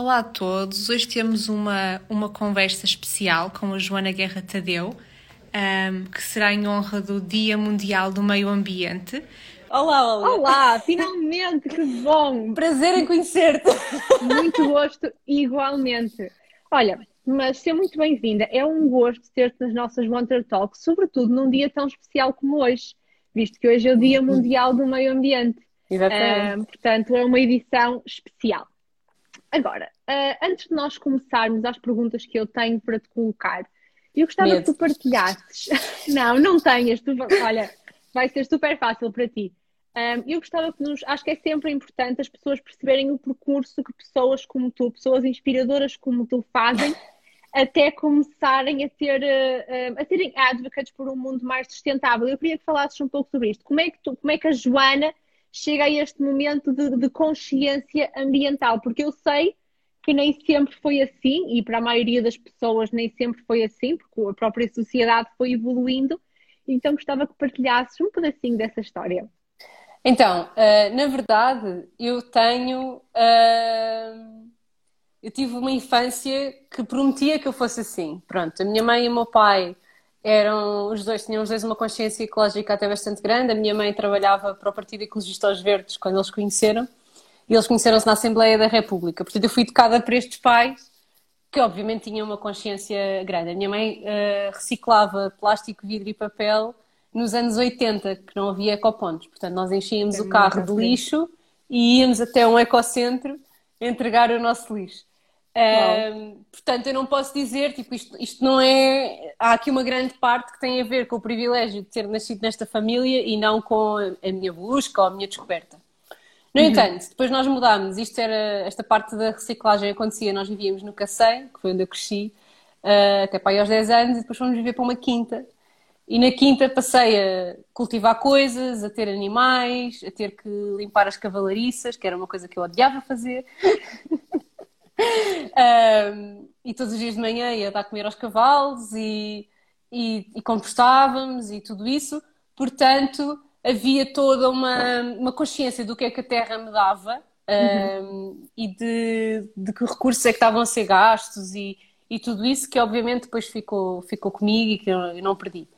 Olá a todos. Hoje temos uma, uma conversa especial com a Joana Guerra Tadeu, um, que será em honra do Dia Mundial do Meio Ambiente. Olá, olá. Olá, finalmente, que bom! Prazer em conhecer-te. Muito gosto, igualmente. Olha, mas seja muito bem-vinda. É um gosto ter-te nas nossas Wonder Talks, sobretudo num dia tão especial como hoje, visto que hoje é o Dia Mundial do Meio Ambiente. Exatamente. Uh, portanto, é uma edição especial. Agora, uh, antes de nós começarmos às perguntas que eu tenho para te colocar, eu gostava Medo. que tu partilhasses. não, não tenhas. Tu... Olha, vai ser super fácil para ti. Um, eu gostava que nos. Acho que é sempre importante as pessoas perceberem o percurso que pessoas como tu, pessoas inspiradoras como tu fazem, até começarem a ter uh, a terem advocates por um mundo mais sustentável. Eu queria que falasses um pouco sobre isto. Como é que, tu, como é que a Joana chega a este momento de, de consciência ambiental? Porque eu sei que nem sempre foi assim, e para a maioria das pessoas nem sempre foi assim, porque a própria sociedade foi evoluindo. Então gostava que partilhasses um pedacinho dessa história. Então, uh, na verdade, eu tenho. Uh, eu tive uma infância que prometia que eu fosse assim. Pronto, a minha mãe e o meu pai eram. Os dois tinham os dois uma consciência ecológica até bastante grande. A minha mãe trabalhava para o Partido Ecologista aos Verdes quando eles conheceram. E eles conheceram-se na Assembleia da República. Portanto, eu fui educada por estes pais que, obviamente, tinham uma consciência grande. A minha mãe uh, reciclava plástico, vidro e papel nos anos 80, que não havia ecopontos. Portanto, nós enchíamos É o carro de lixo e íamos até um ecocentro entregar o nosso lixo. Ahm, portanto, eu não posso dizer, tipo, isto, isto não é. Há aqui uma grande parte que tem a ver com o privilégio de ter nascido nesta família e não com a, a minha busca ou a minha descoberta. No entanto, depois nós mudámos, isto era, esta parte da reciclagem acontecia, nós vivíamos no Cacém, que foi onde eu cresci, ah, até para aí aos 10 anos, e depois fomos viver para uma quinta. E na quinta passei a cultivar coisas, a ter animais, a ter que limpar as cavalariças, que era uma coisa que eu odiava fazer. Um, e todos os dias de manhã ia dar comer aos cavalos e, e, e compostávamos e tudo isso. Portanto, havia toda uma, uma consciência do que é que a terra me dava um, e de, de que recursos é que estavam a ser gastos e, e tudo isso que obviamente depois ficou, ficou comigo e que eu, eu não perdi.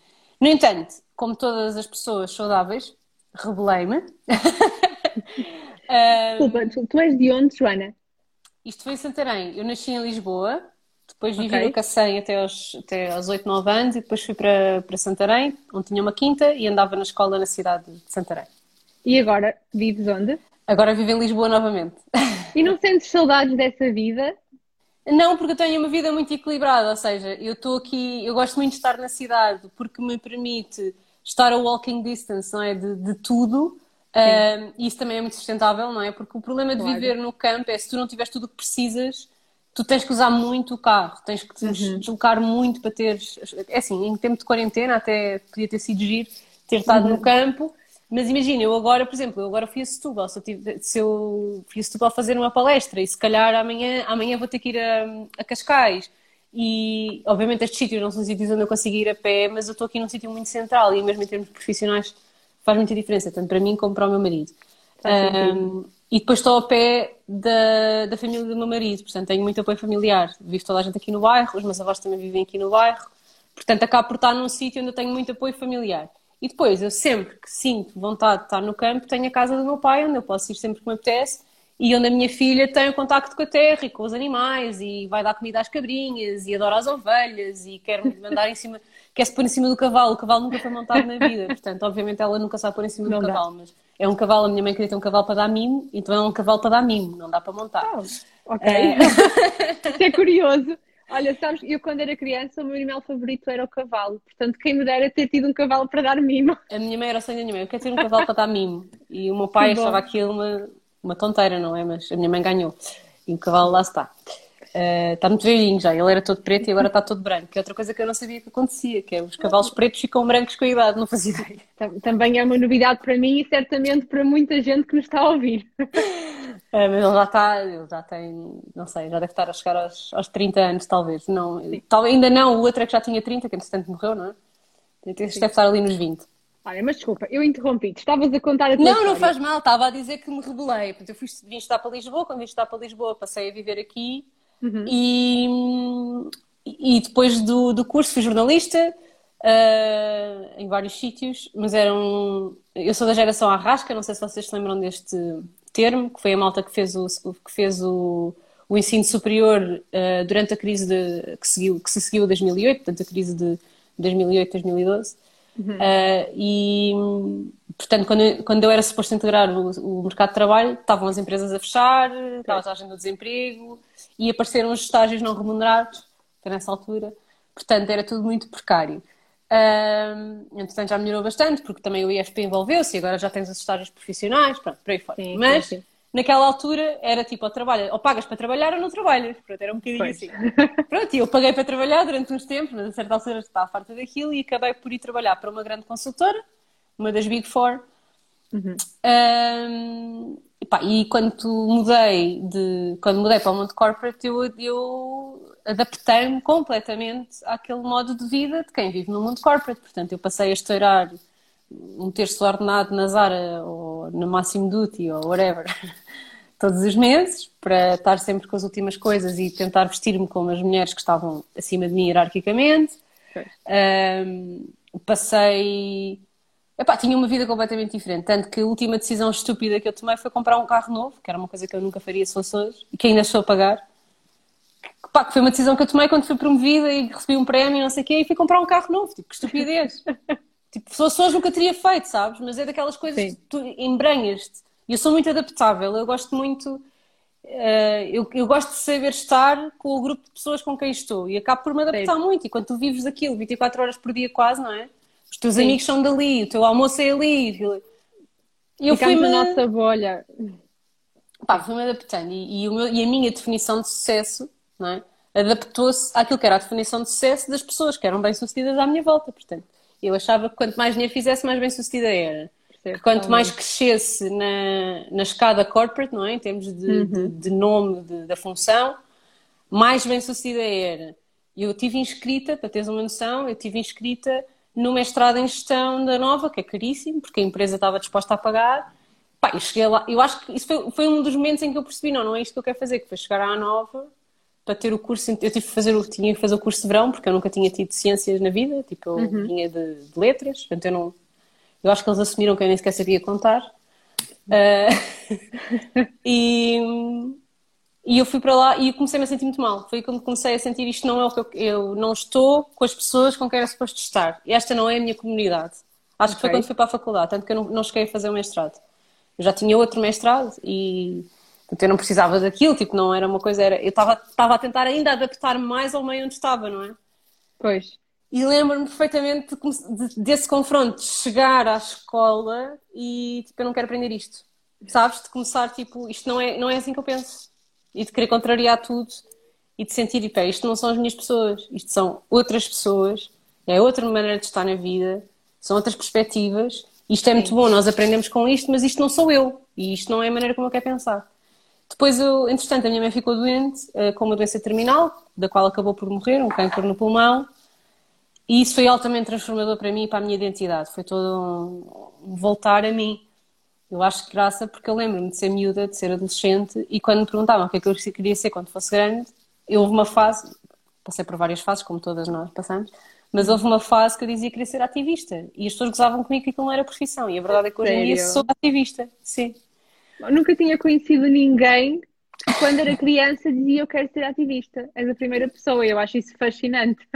No entanto, como todas as pessoas saudáveis, rebelei-me. Um, Desculpa, tu és de onde, Joana? Isto foi em Santarém. Eu nasci em Lisboa, depois vivi Ok. no Cacém até aos, até aos 8, 9 anos e depois fui para, para Santarém, onde tinha uma quinta e andava na escola na cidade de Santarém. E agora vives onde? Agora vivo em Lisboa novamente. E não sentes saudades dessa vida? Não, porque eu tenho uma vida muito equilibrada, ou seja, eu estou aqui, eu gosto muito de estar na cidade porque me permite estar a walking distance, não é? De, de tudo. Um, e isso também é muito sustentável, não é? Porque o problema de Claro. viver no campo é se tu não tiveres tudo o que precisas, tu tens que usar muito o carro, tens que te deslocar muito para teres. É assim, em tempo de quarentena até podia ter sido giro ter estado no campo, mas imagina, eu agora, por exemplo, eu agora fui a Setúbal, se eu, tive, se eu fui a Setúbal fazer uma palestra e se calhar amanhã, amanhã vou ter que ir a, a Cascais. E obviamente estes sítios não são sítios onde eu consigo ir a pé, mas eu estou aqui num sítio muito central e mesmo em termos profissionais faz muita diferença, tanto para mim como para o meu marido. Um, e depois estou ao pé da, da família do meu marido, portanto tenho muito apoio familiar. Vivo toda a gente aqui no bairro, os meus avós também vivem aqui no bairro, portanto acabo por estar num sítio onde eu tenho muito apoio familiar. E depois, eu sempre que sinto vontade de estar no campo, tenho a casa do meu pai, onde eu posso ir sempre que me apetece, e onde a minha filha tem o contacto com a terra e com os animais, e vai dar comida às cabrinhas, e adora as ovelhas, e quer me mandar em cima, quer se pôr em cima do cavalo. O cavalo nunca foi montado na vida, portanto, obviamente ela nunca sabe pôr em cima Não do dá. cavalo, mas é um cavalo, a minha mãe queria ter um cavalo para dar mimo, então é um cavalo para dar mimo, não dá para montar. Oh, ok. Isso é curioso. Olha, sabes, eu quando era criança, o meu animal favorito era o cavalo. Portanto, quem me dera ter tido um cavalo para dar mimo. A minha mãe era sonho da minha mãe, eu quero ter um cavalo para dar mimo. E o meu pai achava aquilo uma, uma tonteira, não é? Mas a minha mãe ganhou. E o cavalo lá está. Eh, está muito velhinho já, ele era todo preto e agora está todo branco. Que é outra coisa que eu não sabia que acontecia, que é os cavalos pretos ficam brancos com a idade, não fazia ideia. Tam- Também é uma novidade para mim e certamente para muita gente que nos está a ouvir. Eh, mas ele já está, ele já tem, não sei, já deve estar a chegar aos, aos 30 anos, talvez. Não, tal, ainda não, o outro é que já tinha 30, que entretanto morreu, não é? Este deve estar ali nos 20. Olha, mas desculpa, eu interrompi-te. Estavas a contar a tua Não, história. não faz mal, estava a dizer que me rebelei. Portanto, eu fui, vim estudar para Lisboa, quando vim estudar para Lisboa passei a viver aqui Uhum. e, e depois do, do curso fui jornalista ah, em vários sítios, mas eram. Eu sou da geração Arrasca, não sei se vocês se lembram deste termo, que foi a malta que fez o, que fez o, o ensino superior ah, durante a crise de, que, seguiu, que se seguiu a 2008, portanto a crise de 2008, 2012. Uh, e, portanto, quando, eu- quando eu era suposto integrar o, o mercado de trabalho, estavam as empresas a fechar, estava a taxa do desemprego e apareceram os estágios não remunerados, nessa altura. Portanto, era tudo muito precário. Uh, entretanto, já melhorou bastante, porque também o IFP envolveu-se e agora já tens os estágios profissionais, pronto, por aí fora. Sim, Mas, sim. Naquela altura, era tipo, ou, trabalha, ou pagas para trabalhar ou não trabalhas. Pronto, era um bocadinho Pois. assim. Pronto, e eu paguei para trabalhar durante uns tempos, mas a certa altura estava farta daquilo e acabei por ir trabalhar para uma grande consultora, uma das Big Four. Ahm, e pá, e quando mudei de, quando mudei para o mundo corporate, eu, eu adaptei-me completamente àquele modo de vida de quem vive no mundo corporate. Portanto, eu passei a estourar um terço ordenado na Zara ou no Máximo Duty ou whatever todos os meses para estar sempre com as últimas coisas e tentar vestir-me como as mulheres que estavam acima de mim hierarquicamente. Ok. Ahm, passei. Epá, tinha uma vida completamente diferente. Tanto que a última decisão estúpida que eu tomei foi comprar um carro novo, que era uma coisa que eu nunca faria se fosse hoje e que ainda estou a pagar. Que, pá, que foi uma decisão que eu tomei quando fui promovida e recebi um prémio e não sei o quê e fui comprar um carro novo. Tipo, que estupidez. tipo, fosse hoje nunca teria feito, sabes? Mas é daquelas coisas Sim. que tu embranhas-te. E eu sou muito adaptável. Eu gosto muito. eh, eu, eu gosto de saber estar com o grupo de pessoas com quem estou e acabo por me adaptar muito. E quando tu vives aquilo 24 horas por dia, quase, não é? Os teus Sim. amigos são dali, o teu almoço é ali. E eu fui-me na nossa bolha. pá, fui-me adaptando. E, e meu- e a minha definição de sucesso, não é? Adaptou-se àquilo que era a definição de sucesso das pessoas que eram bem-sucedidas à minha volta. Portanto, eu achava que quanto mais dinheiro fizesse, mais bem-sucedida era. Percebo quanto mais totalmente. crescesse na, na escada corporate, não é? Em termos de, de, de nome de- da função, mais bem-sucedida era. Eu estive inscrita, para teres uma noção, eu estive inscrita no mestrado em gestão da Nova, que é caríssimo, porque a empresa estava disposta a pagar. Pá, eu cheguei lá, eu acho que isso foi, foi um dos momentos em que eu percebi, não, não é isto que eu quero fazer, que foi chegar à Nova para ter o curso, eu tive que fazer, o- tinha que fazer o curso de verão, porque eu nunca tinha tido ciências na vida, tipo, eu vinha de, de letras, portanto eu não, eu acho que eles assumiram que eu nem sequer sabia contar. Ah, e, e eu fui para lá e comecei-me a sentir muito mal. Foi quando comecei a sentir isto não é o que eu, eu não estou com as pessoas com quem era suposto estar. Esta não é a minha comunidade. Acho que foi quando fui para a faculdade, tanto que eu não, não cheguei a fazer o mestrado. Eu já tinha outro mestrado e portanto, eu não precisava daquilo, tipo, não era uma coisa, era, eu estava estava a tentar ainda adaptar-me mais ao meio onde estava, não é? Pois. E lembro-me perfeitamente desse confronto, de chegar à escola e tipo, eu não quero aprender isto. Sabes? De começar, tipo, isto não é, não é assim que eu penso. E de querer contrariar tudo e de sentir, tipo, é, isto não são as minhas pessoas, isto são outras pessoas, é outra maneira de estar na vida, são outras perspectivas. Isto é muito bom, nós aprendemos com isto, mas isto não sou eu e isto não é a maneira como eu quero pensar. Depois, eu, entretanto, a minha mãe ficou doente eh, com uma doença terminal, da qual acabou por morrer, um câncer no pulmão. E isso foi altamente transformador para mim e para a minha identidade. Foi todo um, um voltar a mim. Eu acho que graça, porque eu lembro-me de ser miúda, de ser adolescente, e quando me perguntavam o que é que eu queria ser quando fosse grande, eu houve uma fase, passei por várias fases, como todas nós passamos, mas houve uma fase que eu dizia que queria ser ativista. E as pessoas gozavam comigo que aquilo não era profissão. E a verdade é que hoje em dia sou ativista. Sim. Eu nunca tinha conhecido ninguém que quando era criança dizia eu quero ser ativista. És a primeira pessoa, eu acho isso fascinante.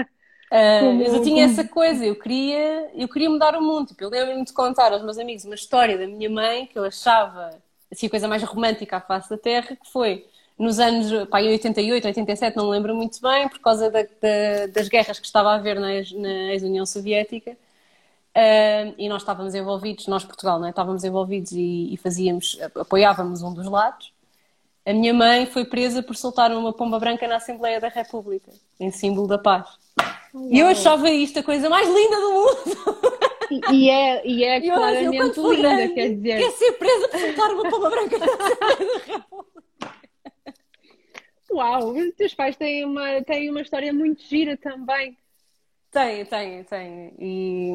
Como- mas eu tinha essa coisa, eu queria, eu queria mudar o mundo. Tipo, eu lembro-me de contar aos meus amigos uma história da minha mãe que eu achava assim, a coisa mais romântica à face da Terra, que foi nos anos pá, em 88, 87, não me lembro muito bem, por causa da- da- das guerras que estava a haver na, na ex-União Soviética. Ah, e nós estávamos envolvidos, nós Portugal, não é? estávamos envolvidos e, e fazíamos, apoiávamos um dos lados. A minha mãe foi presa por soltar uma pomba branca na Assembleia da República, em símbolo da paz. E eu achava isto a coisa mais linda do mundo. E, e é, e é E eu, eu, claramente for linda, grande, quer dizer. quer ser presa por soltar uma pomba branca na Assembleia da República. Uau, os teus pais têm uma, têm uma história muito gira também. Tenho, tenho, tenho. E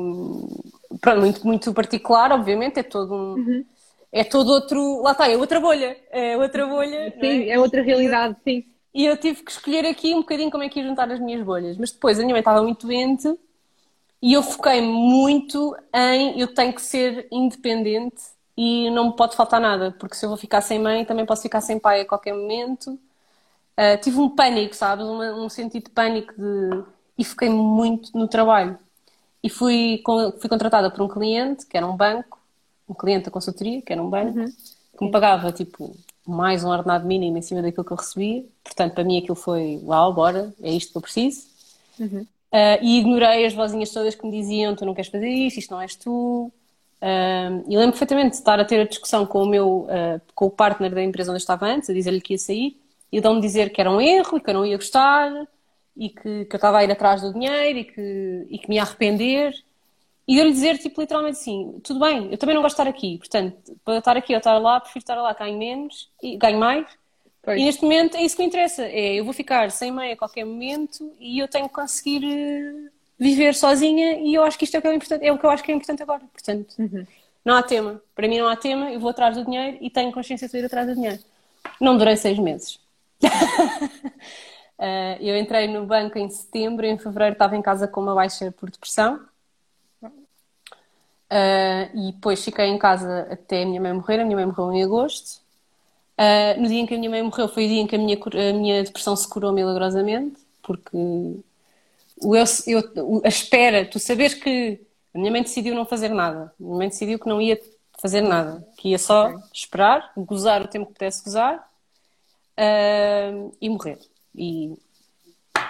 pronto, muito, muito particular, obviamente, é todo um. Uhum. É todo outro. Lá está, é outra bolha. É outra bolha. Sim, é? é? outra realidade, sim. E eu tive que escolher aqui um bocadinho como é que ia juntar as minhas bolhas. Mas depois a minha mãe estava muito doente e eu foquei muito em eu tenho que ser independente e não me pode faltar nada, porque se eu vou ficar sem mãe, também posso ficar sem pai a qualquer momento. Uh, tive um pânico, sabes? Um, um sentido de pânico de... e foquei muito no trabalho. E fui, fui contratada por um cliente, que era um banco, um cliente da consultoria, que era um banco, uhum. que me pagava tipo mais um ordenado mínimo em cima daquilo que eu recebia. Portanto, para mim aquilo foi uau, bora, é isto que eu preciso. Uhum. Uh, e ignorei as vozinhas todas que me diziam: tu não queres fazer isto, isto não és tu. Uh, e lembro perfeitamente de estar a ter a discussão com o meu uh, com o partner da empresa onde eu estava antes, a dizer-lhe que ia sair, e ele me dizer que era um erro e que eu não ia gostar e que, que eu estava a ir atrás do dinheiro e que, e que me ia arrepender. E eu lhe dizer, tipo, literalmente assim: tudo bem, eu também não gosto de estar aqui, portanto, para estar aqui ou estar lá, prefiro estar lá, ganho menos e ganho mais. Pois. E neste momento é isso que me interessa: é eu vou ficar sem mãe a qualquer momento e eu tenho que conseguir eh, viver sozinha e eu acho que isto é o que é, importante, é o que eu acho que é importante agora. Portanto, uhum. não há tema. Para mim não há tema, eu vou atrás do dinheiro e tenho consciência de ir atrás do dinheiro. Não durei seis meses. uh, eu entrei no banco em setembro, em fevereiro estava em casa com uma baixa por depressão Uh, e depois fiquei em casa até a minha mãe morrer. A minha mãe morreu em agosto. Uh, no dia em que a minha mãe morreu, foi o dia em que a minha, a minha depressão se curou milagrosamente, porque o eu, eu, a espera, tu sabes que a minha mãe decidiu não fazer nada. A minha mãe decidiu que não ia fazer nada, que ia só esperar, gozar o tempo que pudesse gozar uh, e morrer. E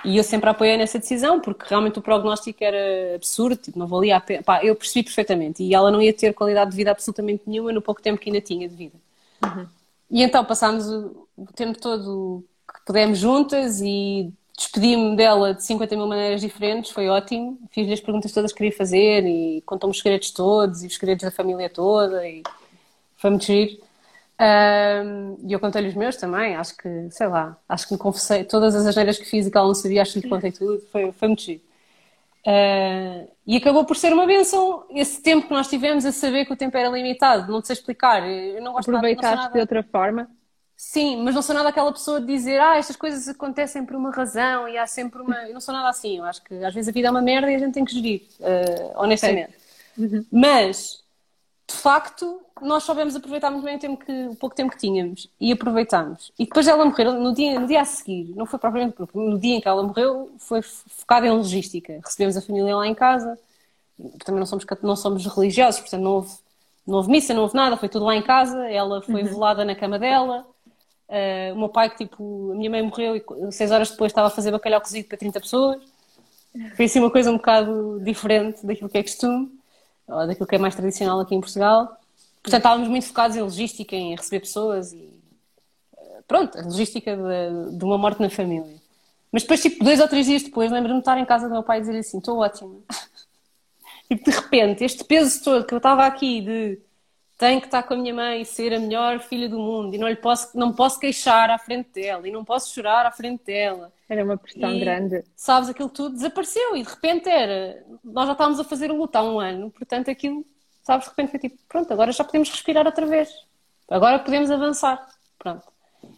e eu sempre apoiei nessa decisão, porque realmente o prognóstico era absurdo, tipo, não valia a pena. Pá, eu percebi perfeitamente. E ela não ia ter qualidade de vida absolutamente nenhuma no pouco tempo que ainda tinha de vida. Uhum. E então passámos o, o, tempo todo que pudemos juntas e despedi-me dela de 50 mil maneiras diferentes, foi ótimo. Fiz-lhe as perguntas todas que queria fazer e contou-me os segredos todos e os segredos da família toda e foi muito giro. E eu contei-lhe os meus também, acho que, sei lá, acho que me confessei todas as asneiras que fiz e que ela não sabia, acho que lhe contei tudo, foi, foi muito giro. Uh, e acabou por ser uma benção esse tempo que nós tivemos a saber que o tempo era limitado, não te sei explicar. Eu não gosto Aproveitaste nada, de outra forma? Sim, mas não sou nada aquela pessoa de dizer ah, estas coisas acontecem por uma razão e há sempre uma. Eu não sou nada assim, eu acho que às vezes a vida é uma merda e a gente tem que gerir, uh, honestamente. Uhum. Mas de facto, nós soubemos aproveitar muito bem o, tempo que, o pouco tempo que tínhamos e aproveitámos. E depois ela morreu, no dia, no dia a seguir, não foi propriamente no dia em que ela morreu, foi focada em logística. Recebemos a família lá em casa, também não somos, não somos religiosos, portanto não houve, não houve missa, não houve nada, foi tudo lá em casa. Ela foi uhum. velada na cama dela. Uh, o meu pai, que tipo, a minha mãe morreu e seis horas depois estava a fazer bacalhau cozido para 30 pessoas. Foi assim uma coisa um bocado diferente daquilo que é costume ou daquilo que é mais tradicional aqui em Portugal. Portanto, estávamos muito focados em logística, em receber pessoas e eh, pronto, a logística de, de uma morte na família. Mas depois, tipo, dois ou três dias depois, lembro-me de estar em casa do meu pai e dizer assim: estou ótima. tipo, de repente, este peso todo que eu estava aqui de tenho que estar com a minha mãe e ser a melhor filha do mundo e não lhe posso, não posso queixar à frente dela e não posso chorar à frente dela. Era uma pressão e, grande. Sabes, aquilo tudo desapareceu e de repente era. Nós já estávamos a fazer o luto há um ano, portanto aquilo, sabes, de repente foi tipo, pronto, agora já podemos respirar outra vez. Agora podemos avançar. Pronto.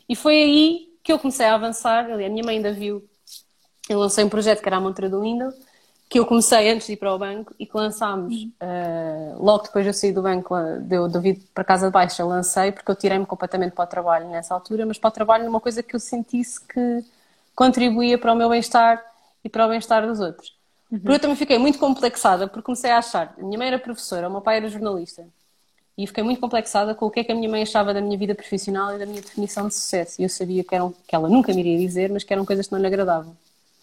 E foi aí que eu comecei a avançar. A minha mãe ainda viu. Eu lancei um projeto que era a montra do Windows que eu comecei antes de ir para o banco e que lançámos uh, logo depois de eu sair do banco, deu devido para casa de baixa, lancei porque eu tirei-me completamente para o trabalho nessa altura, mas para o trabalho numa coisa que eu sentisse que contribuía para o meu bem-estar e para o bem-estar dos outros. Uhum. Porque eu também fiquei muito complexada porque comecei a achar, minha mãe era professora, o meu pai era jornalista e fiquei muito complexada com o que é que a minha mãe achava da minha vida profissional e da minha definição de sucesso. E eu sabia que, eram, que ela nunca me iria dizer, mas que eram coisas que não lhe agradavam.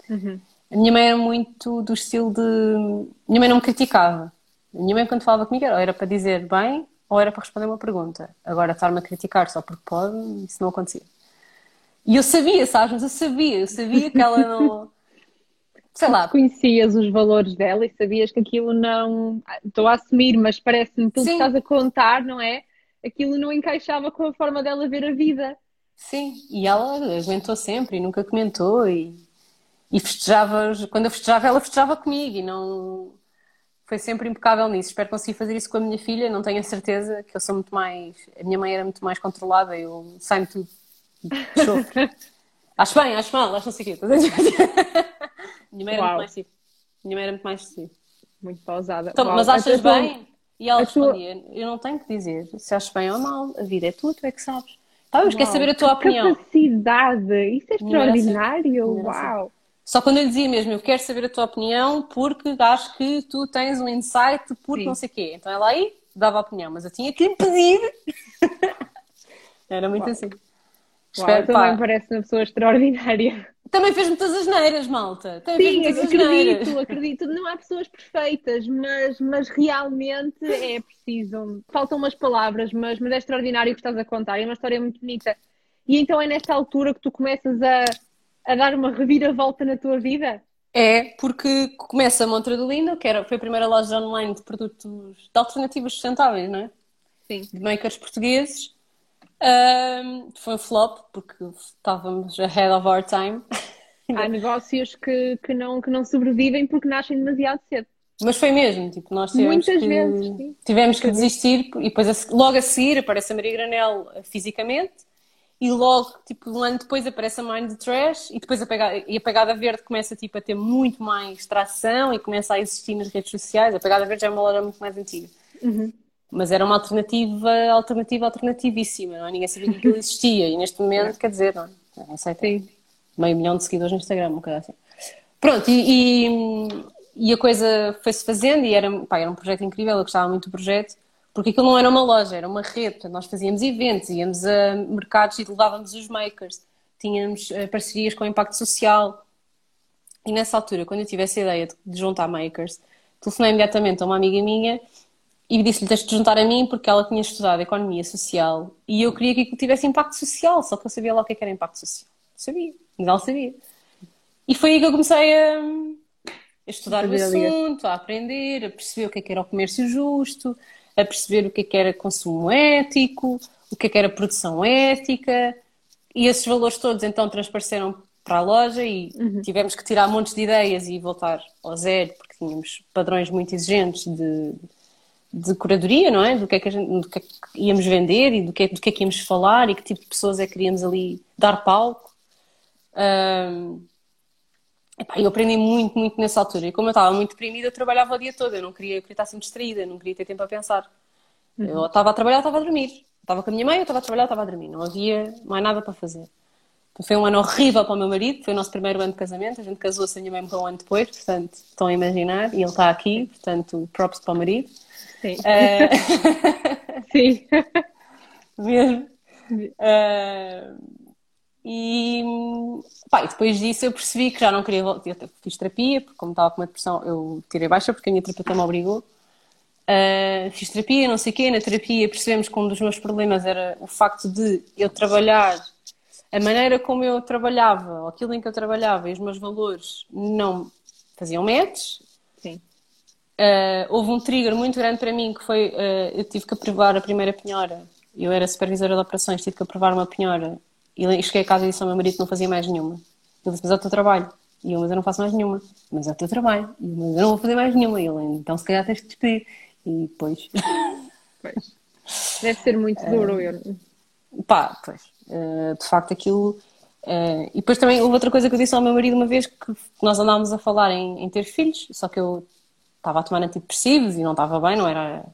Uhum. A minha mãe era muito do estilo de. A minha mãe não me criticava. A minha mãe, quando falava comigo, era, era para dizer bem ou era para responder uma pergunta. Agora, estar-me a criticar só porque pode, isso não acontecia. E eu sabia, sabes? Mas eu sabia, eu sabia que ela não. Sei lá. Conhecias os valores dela e sabias que aquilo não. Estou a assumir, mas parece-me tudo que estás a contar, não é? Aquilo não encaixava com a forma dela ver a vida. Sim, e ela aguentou sempre e nunca comentou e e festejava, quando eu festejava, ela festejava comigo e não. foi sempre impecável nisso. Espero conseguir fazer isso com a minha filha. Não tenho a certeza que eu sou muito mais. A minha mãe era muito mais controlada, eu saio-me tudo. Chofre. acho bem, acho mal, acho não sei o quê. minha mãe era Uau. muito mais tipo. Minha mãe era muito mais assim. Muito pausada. Então, mas achas bem? E ela respondia: tua... Eu não tenho que dizer se achas bem ou mal, a vida é tua, tu é que sabes. Tá, mas quer saber a tua opinião. Capacidade, isso é extraordinário, uau. Só quando eu dizia mesmo, eu quero saber a tua opinião porque acho que tu tens um insight, porque Sim. não sei o quê. Então ela aí dava a opinião, mas eu tinha que lhe pedir. Era muito Uau. assim. Uau, Espero, também parece uma pessoa extraordinária. Também fez muitas asneiras, malta. Também Sim, acredito, asneiras. acredito. Não há pessoas perfeitas, mas, mas realmente é preciso. Faltam umas palavras, mas, mas é extraordinário o que estás a contar. É uma história muito bonita. E então é nesta altura que tu começas a a dar uma reviravolta na tua vida? É, porque começa a Montra do Lindo, que era, foi a primeira loja online de produtos de alternativas sustentáveis, não é? Sim. De makers portugueses. Um, foi um flop, porque estávamos ahead of our time. Há negócios que, que, não, que não sobrevivem porque nascem demasiado cedo. Mas foi mesmo, tipo, nós tivemos Muitas que, vezes, tivemos que desistir e depois logo a seguir aparece a Maria Granel fisicamente e logo, tipo, um ano depois aparece a Mind Trash e depois a pegada, e a pegada verde começa tipo, a ter muito mais tração e começa a existir nas redes sociais. A pegada verde já é uma loja muito mais antiga. Uhum. Mas era uma alternativa, alternativa, alternativíssima, não é? Ninguém sabia que aquilo existia e neste momento, quer dizer, não, não sei, tem meio milhão de seguidores no Instagram, um assim. Pronto, e, e, e a coisa foi-se fazendo e era, pá, era um projeto incrível, eu gostava muito do projeto porque aquilo não era uma loja, era uma rede. Portanto, nós fazíamos eventos, íamos a mercados e levávamos os makers. Tínhamos uh, parcerias com impacto social. E nessa altura, quando eu tive essa ideia de, juntar makers, telefonei imediatamente a uma amiga minha e disse-lhe: Tens de juntar a mim porque ela tinha estudado economia social e eu queria que aquilo tivesse impacto social, só que eu sabia lá o que, é que era impacto social. Sabia, mas ela sabia. E foi aí que eu comecei a, a estudar o assunto, a aprender, a perceber o que, é que era o comércio justo, a perceber o que é que era consumo ético, o que é que era produção ética, e esses valores todos então transpareceram para a loja e uhum. tivemos que tirar montes de ideias e voltar ao zero, porque tínhamos padrões muito exigentes de, de curadoria, não é? Do que é que, gente, do que, é que íamos vender e do que, é, do que é que íamos falar e que tipo de pessoas é que queríamos ali dar palco. Um, Epá, eu aprendi muito, muito nessa altura. E como eu estava muito deprimida, eu trabalhava o dia todo. Eu não queria, eu queria estar sempre distraída, não queria ter tempo a pensar. Uhum. Eu estava a trabalhar, estava a dormir. Estava com a minha mãe, eu estava a trabalhar, estava a dormir. Não havia mais nada para fazer. Então, foi um ano horrível para o meu marido. Foi o nosso primeiro ano de casamento. A gente casou-se, a minha mãe morreu um ano depois. Portanto, estão a imaginar. E ele está aqui. Portanto, props para o marido. Sim. Uh... Sim. Mesmo. Uh... E, pá, e depois disso eu percebi que já não queria voltar. Eu fiz terapia, porque como estava com uma depressão, eu tirei baixa porque a minha terapeuta me obrigou. Uh, fiz terapia, não sei o quê. Na terapia percebemos que um dos meus problemas era o facto de eu trabalhar, a maneira como eu trabalhava, aquilo em que eu trabalhava e os meus valores não faziam match. Sim. Uh, houve um trigger muito grande para mim que foi: uh, eu tive que aprovar a primeira penhora. Eu era supervisora de operações, tive que aprovar uma penhora e cheguei a casa e disse ao meu marido que não fazia mais nenhuma. Ele disse, mas é o teu trabalho. E eu, mas eu não faço mais nenhuma. Mas é o teu trabalho. E eu, mas eu não vou fazer mais nenhuma. E ele, então se calhar tens de despedir. E depois... Pois. Deve ser muito duro. Uh, pá, pois. Uh, de facto, aquilo... Uh, e depois também houve outra coisa que eu disse ao meu marido uma vez que nós andávamos a falar em, em ter filhos, só que eu estava a tomar antidepressivos e não estava bem, não era...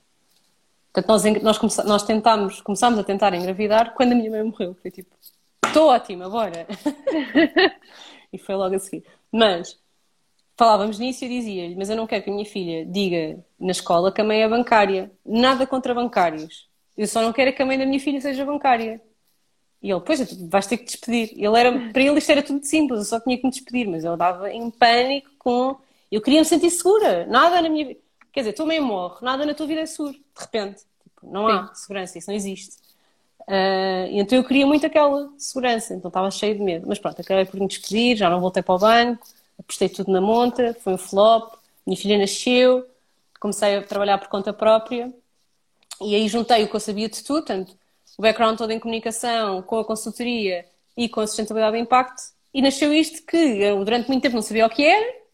Portanto, nós, nós, nós tentámos, começámos a tentar engravidar quando a minha mãe morreu. Foi tipo, estou ótima, bora. e foi logo a seguir. Mas falávamos nisso e eu dizia-lhe, mas eu não quero que a minha filha diga na escola que a mãe é bancária. Nada contra bancários. Eu só não quero que a mãe da minha filha seja bancária. E ele, pois, vais ter que despedir. Ele era, para ele isto era tudo simples, eu só tinha que me despedir, mas eu dava em pânico com. Eu queria me sentir segura. Nada na minha vida. Quer dizer, tu meio morre, nada na tua vida é seguro, de repente. Tipo, não há Sim. segurança, isso não existe. Uh, então eu queria muito aquela segurança, então estava cheio de medo. Mas pronto, acabei por me despedir, já não voltei para o banco, apostei tudo na monta, foi um flop, minha filha nasceu, comecei a trabalhar por conta própria e aí juntei o que eu sabia de tudo, tanto o background todo em comunicação, com a consultoria e com a sustentabilidade de impacto, e nasceu isto que eu durante muito tempo não sabia o que era.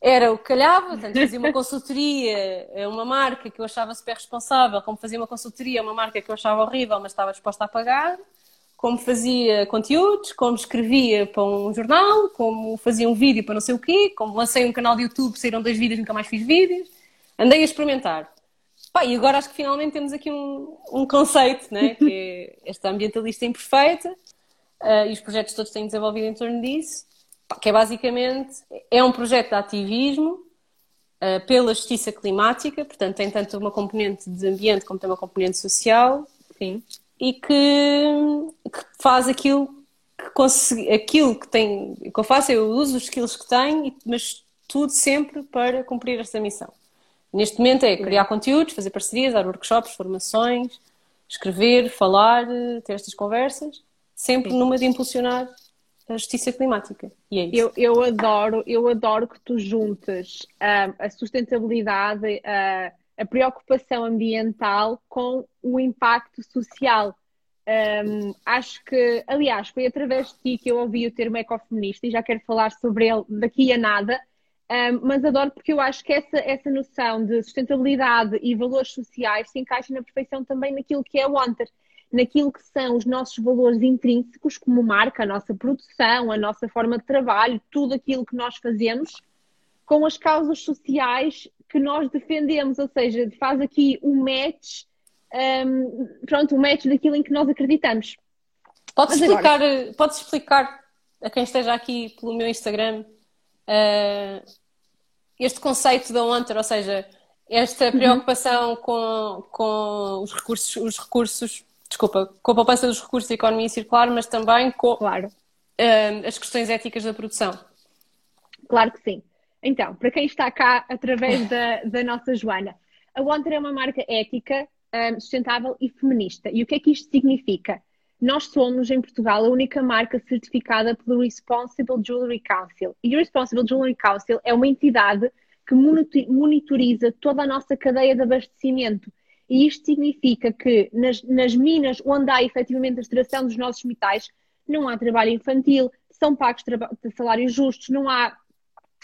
Era o que calhava, portanto, fazia uma consultoria a uma marca que eu achava super responsável, como fazia uma consultoria a uma marca que eu achava horrível, mas estava disposta a pagar, como fazia conteúdos, como escrevia para um jornal, como fazia um vídeo para não sei o quê, como lancei um canal de YouTube, saíram dois vídeos, nunca mais fiz vídeos. Andei a experimentar. Pá, e agora acho que finalmente temos aqui um, um conceito, né? que é esta ambientalista imperfeita, uh, e os projetos todos têm desenvolvido em torno disso que é basicamente é um projeto de ativismo uh, pela justiça climática, portanto tem tanto uma componente de ambiente como tem uma componente social, sim, e que, que faz aquilo que consegui, aquilo que tem que eu faço, eu uso os skills que tenho, mas tudo sempre para cumprir esta missão. Neste momento é criar conteúdos, fazer parcerias, dar workshops, formações, escrever, falar, ter estas conversas, sempre Sim. numa de impulsionar a justiça climática. E é isso. Eu, eu adoro, eu adoro que tu juntes uh, a sustentabilidade, uh, a preocupação ambiental com o impacto social. Um, acho que, aliás, foi através de ti que eu ouvi o termo ecofeminista e já quero falar sobre ele daqui a nada, um, mas adoro porque eu acho que essa, essa noção de sustentabilidade e valores sociais se encaixa na perfeição também naquilo que é o Wanter naquilo que são os nossos valores intrínsecos como marca, a nossa produção, a nossa forma de trabalho, tudo aquilo que nós fazemos, com as causas sociais que nós defendemos, ou seja, faz aqui um match, um, pronto, um match daquilo em que nós acreditamos. Podes explicar, agora... podes explicar a quem esteja aqui pelo meu Instagram uh, este conceito da Onter, ou seja, esta uhum. preocupação uhum. com, com os recursos, os recursos desculpa, com a poupança dos recursos da economia circular, mas também com claro. uh, as questões éticas da produção. Claro que sim. Então, para quem está cá através da, da nossa Joana, a Wonder é uma marca ética, um, eh, sustentável e feminista. E o que é que isto significa? Nós somos, em Portugal, a única marca certificada pelo Responsible Jewelry Council. E o Responsible Jewelry Council é uma entidade que monitoriza toda a nossa cadeia de abastecimento e isto significa que nas, nas minas onde há efetivamente a extração dos nossos metais, não há trabalho infantil, são pagos salários justos, não há,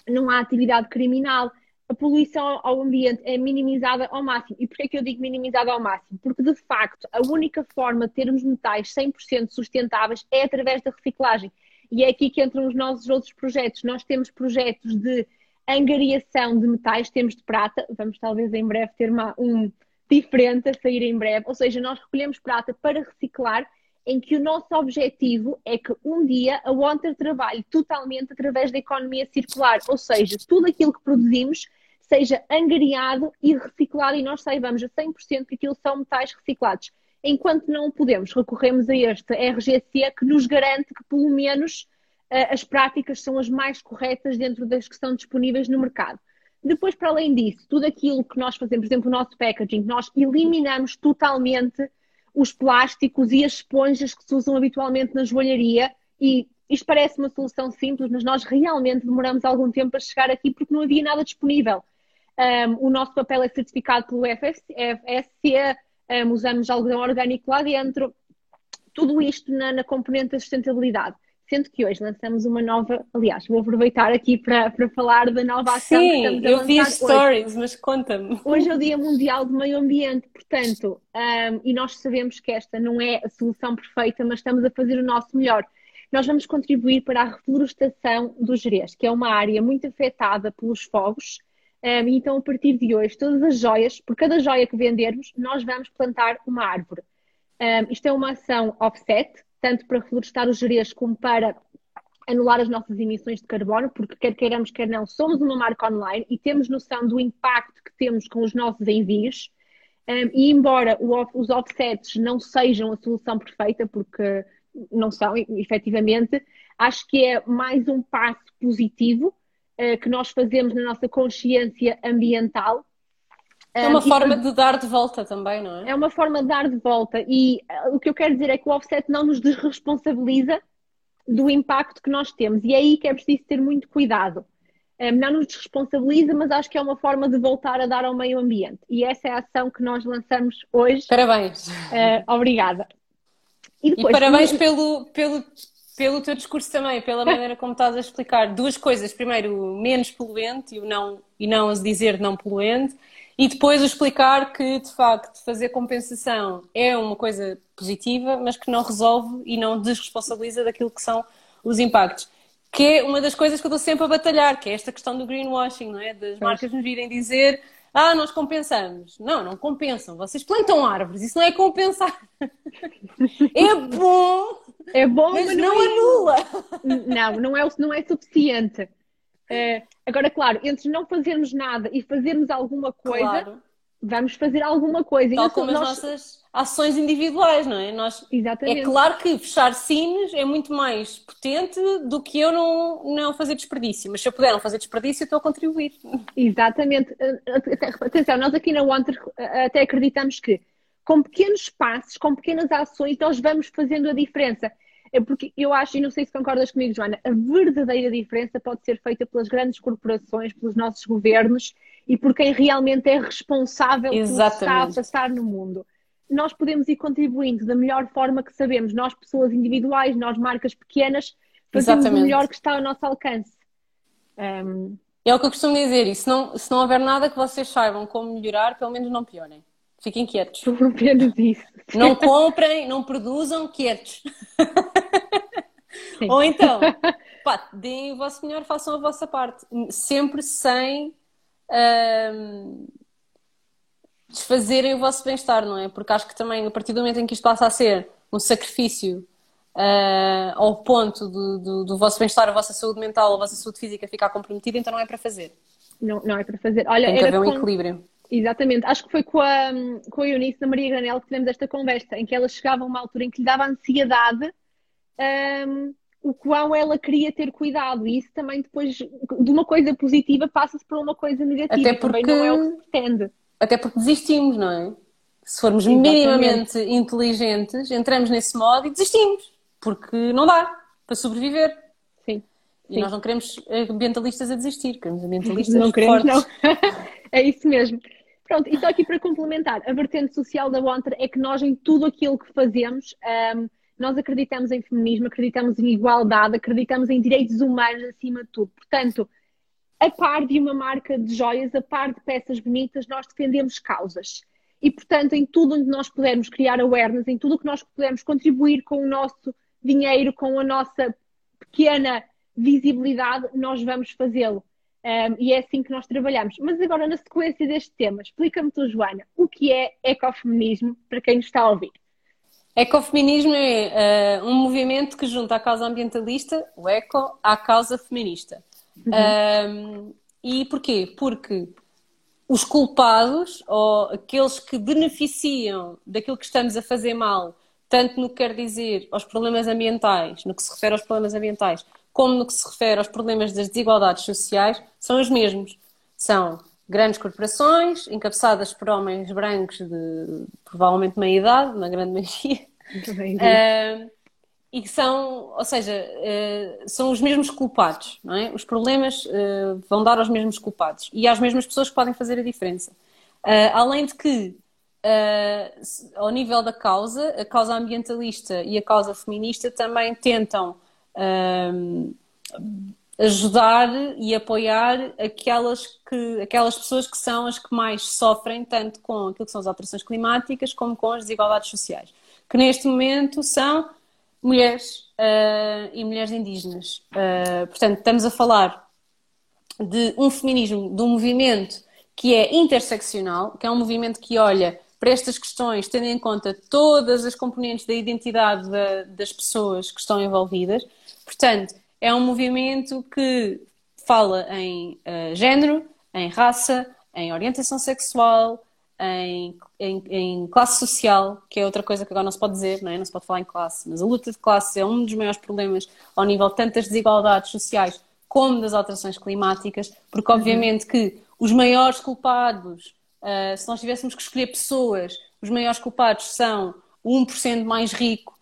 não há atividade criminal, a poluição ao ambiente é minimizada ao máximo. E porquê é que eu digo minimizada ao máximo? Porque, de facto, a única forma de termos metais 100% sustentáveis é através da reciclagem. E é aqui que entram os nossos outros projetos. Nós temos projetos de angariação de metais, temos de prata, vamos talvez em breve ter uma, um, diferente a sair em breve. Ou seja, nós recolhemos prata para reciclar, em que o nosso objetivo é que um dia a Wanter trabalhe totalmente através da economia circular. Ou seja, tudo aquilo que produzimos seja angariado e reciclado e nós saibamos a 100% que aquilo são metais reciclados. Enquanto não podemos, recorremos a este RGC que nos garante que pelo menos eh, as práticas são as mais corretas dentro das que estão disponíveis no mercado. Depois, para além disso, tudo aquilo que nós fazemos, por exemplo, o nosso packaging, nós eliminamos totalmente os plásticos e as esponjas que se usam habitualmente na joalharia e isto parece uma solução simples, mas nós realmente demoramos algum tempo a chegar aqui porque não havia nada disponível. Um, o nosso papel é certificado pelo FSC, um, usamos algodão orgânico lá dentro, tudo isto na, na componente da sustentabilidade. Sendo que hoje lançamos uma nova, aliás, vou aproveitar aqui para, para falar da nova ação Sim, que estamos a eu vi as stories, hoje. mas conta-me. Hoje é o Dia Mundial do Meio Ambiente, portanto, um, e nós sabemos que esta não é a solução perfeita, mas estamos a fazer o nosso melhor. Nós vamos contribuir para a reflorestação do Jerez, que é uma área muito afetada pelos fogos, um, então a partir de hoje, todas as joias, por cada joia que vendermos, nós vamos plantar uma árvore. Um, isto é uma ação offset, tanto para reflorestar os gerês como para anular as nossas emissões de carbono, porque quer queiramos, quer não, somos uma marca online e temos noção do impacto que temos com os nossos envios. Um, e embora os offsets não sejam a solução perfeita, porque não são, efetivamente, acho que é mais um passo positivo uh, que nós fazemos na nossa consciência ambiental é uma um, forma e, de dar de volta também, não é? É uma forma de dar de volta. E uh, o que eu quero dizer é que o offset não nos desresponsabiliza do impacto que nós temos. E é aí que é preciso ter muito cuidado. Um, não nos desresponsabiliza, mas acho que é uma forma de voltar a dar ao meio ambiente. E essa é a ação que nós lançamos hoje. Parabéns. Uh, obrigada. E, depois, e parabéns pelo, pelo pelo teu discurso também, pela maneira como estás a explicar duas coisas. Primeiro, menos poluente e, o não, e não dizer não poluente. E depois explicar que, de facto, fazer compensação é uma coisa positiva, mas que não resolve e não desresponsabiliza daquilo que são os impactos. Que é uma das coisas que eu estou sempre a batalhar, que é esta questão do greenwashing, não é? Das marcas nos virem dizer ah, nós compensamos. Não, não compensam. Vocês plantam árvores, isso não é compensar. É bom, é bom mas, mas não, não, é... anula. Não, não é, não é suficiente. É, agora, claro, entre não fazermos nada e fazermos alguma coisa, Claro. vamos fazer alguma coisa. Tal como as nós- nossas ações individuais, não é? Nós, Exatamente. é claro que fechar cines é muito mais potente do que eu não, não fazer desperdício. Mas se eu puder não fazer desperdício, eu estou a contribuir. Exatamente. Eh, até- Atenção, nós aqui na Wanter eh, até acreditamos que com pequenos passos, com pequenas ações, nós vamos fazendo a diferença. É porque eu acho, e não sei se concordas comigo, Joana, a verdadeira diferença pode ser feita pelas grandes corporações, pelos nossos governos e por quem realmente é responsável pelo que está a Exatamente. passar no mundo. Nós podemos ir contribuindo da melhor forma que sabemos, nós, pessoas individuais, nós, marcas pequenas, fazemos o Exatamente. melhor que está ao nosso alcance. Ahm, É o que eu costumo dizer. E se não, se não houver nada que vocês saibam como melhorar, pelo menos não piorem. Fiquem quietos. por menos isso. Não comprem, não produzam quietos. Sim. Ou então, pá, deem o vosso melhor, façam a vossa parte. Sempre sem desfazerem o vosso bem-estar, não é? Porque acho que também, a partir do momento em que isto passa a ser um sacrifício ah, ao ponto do, do, do vosso bem-estar, a vossa saúde mental, a vossa saúde física ficar comprometida, então não é para fazer. Não, não é para fazer. Olha, Tem que era haver um equilíbrio. Exatamente. Acho que foi com a, com a Eunice da Maria Granel que tivemos esta conversa, em que ela chegava a uma altura em que lhe dava ansiedade, hum, o qual ela queria ter cuidado. E isso também depois, de uma coisa positiva, passa-se para uma coisa negativa. Até Também porque- não é o que se pretende. Até porque desistimos, não é? Se formos Exatamente. minimamente inteligentes, entramos nesse modo e desistimos. Porque não dá para sobreviver. Sim. E Sim. nós não queremos ambientalistas a desistir, queremos ambientalistas Não queremos, fortes. não. é isso mesmo. Pronto, e só aqui para complementar, a vertente social da Wanter é que nós, em tudo aquilo que fazemos, hum, nós acreditamos em feminismo, acreditamos em igualdade, acreditamos em direitos humanos acima de tudo. Portanto, a par de uma marca de joias, a par de peças bonitas, nós defendemos causas. E, portanto, em tudo onde nós pudermos criar awareness, em tudo o que nós pudermos contribuir com o nosso dinheiro, com a nossa pequena visibilidade, nós vamos fazê-lo. Um, e é assim que nós trabalhamos. Mas agora, na sequência deste tema, explica-me tu, Joana, o que é ecofeminismo para quem nos está a ouvir? Ecofeminismo é eh, um movimento que junta a causa ambientalista, o eco, à causa feminista. Um, e porquê? Porque os culpados, ou aqueles que beneficiam daquilo que estamos a fazer mal, tanto no que quer dizer aos problemas ambientais, no que se refere aos problemas ambientais, como no que se refere aos problemas das desigualdades sociais, são os mesmos. São grandes corporações, encabeçadas por homens brancos de provavelmente meia idade, na grande maioria, e que são, ou seja, ah, são os mesmos culpados, não é? Os problemas ah, vão dar aos mesmos culpados e às mesmas pessoas que podem fazer a diferença. Ah, além de que, ah, ao nível da causa, a causa ambientalista e a causa feminista também tentam ah, ajudar e apoiar aquelas, que, aquelas pessoas que são as que mais sofrem, tanto com aquilo que são as alterações climáticas, como com as desigualdades sociais, que neste momento são mulheres ah, e mulheres indígenas. Ah, portanto, estamos a falar de um feminismo, de um movimento que é interseccional, que é um movimento que olha para estas questões, tendo em conta todas as componentes da identidade da- das pessoas que estão envolvidas. Portanto, é um movimento que fala em eh, género, em raça, em orientação sexual, em, em- em classe social, que é outra coisa que agora não se pode dizer, não é? Não se pode falar em classe, mas a luta de classe é um dos maiores problemas ao nível tanto das desigualdades sociais como das alterações climáticas, porque obviamente que os maiores culpados, ah, se nós tivéssemos que escolher pessoas, os maiores culpados são o 1% mais rico,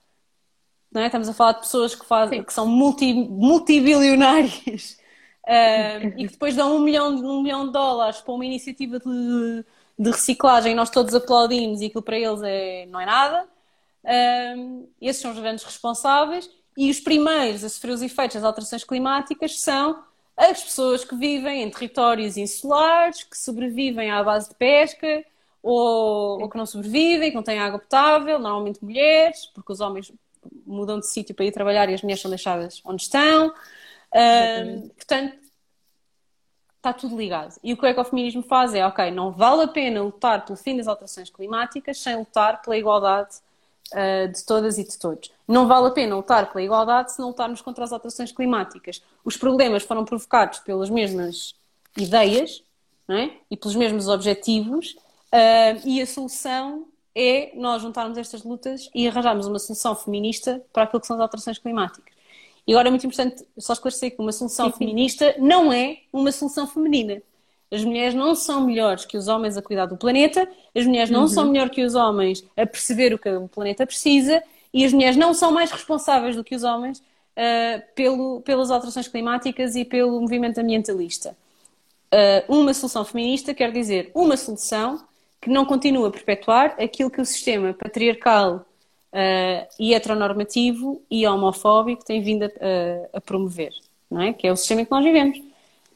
não é? Estamos a falar de pessoas que, fazem, que são multi, multibilionárias. Ah, e que depois dão um milhão, de- um milhão de dólares para uma iniciativa de, de reciclagem. E nós todos aplaudimos e aquilo para eles é, não é nada. Um, esses são os grandes responsáveis. E os primeiros a sofrer os efeitos das alterações climáticas são as pessoas que vivem em territórios insulares, que sobrevivem à base de pesca, ou, ou que não sobrevivem, que não têm água potável, normalmente mulheres, porque os homens mudam de sítio para ir trabalhar e as mulheres são deixadas onde estão. Uh, portanto, está tudo ligado. E o que o ecofeminismo faz é, ok, não vale a pena lutar pelo fim das alterações climáticas sem lutar pela igualdade uh, de todas e de todos. Não vale a pena lutar pela igualdade se não lutarmos contra as alterações climáticas. Os problemas foram provocados pelas mesmas ideias é? e pelos mesmos objetivos uh, e a solução é nós juntarmos estas lutas e arranjarmos uma solução feminista para aquilo que são as alterações climáticas. E agora é muito importante só esclarecer que uma solução sim, feminista não é uma solução feminina. As mulheres não são melhores que os homens a cuidar do planeta, as mulheres não uhum. são melhores que os homens a perceber o que o planeta precisa e as mulheres não são mais responsáveis do que os homens uh, pelo, pelas alterações climáticas e pelo movimento ambientalista. Uh, uma solução feminista quer dizer uma solução que não continua a perpetuar aquilo que o sistema patriarcal uh, e heteronormativo e homofóbico tem vindo a, a, a, promover, não é? Que é o sistema em que nós vivemos,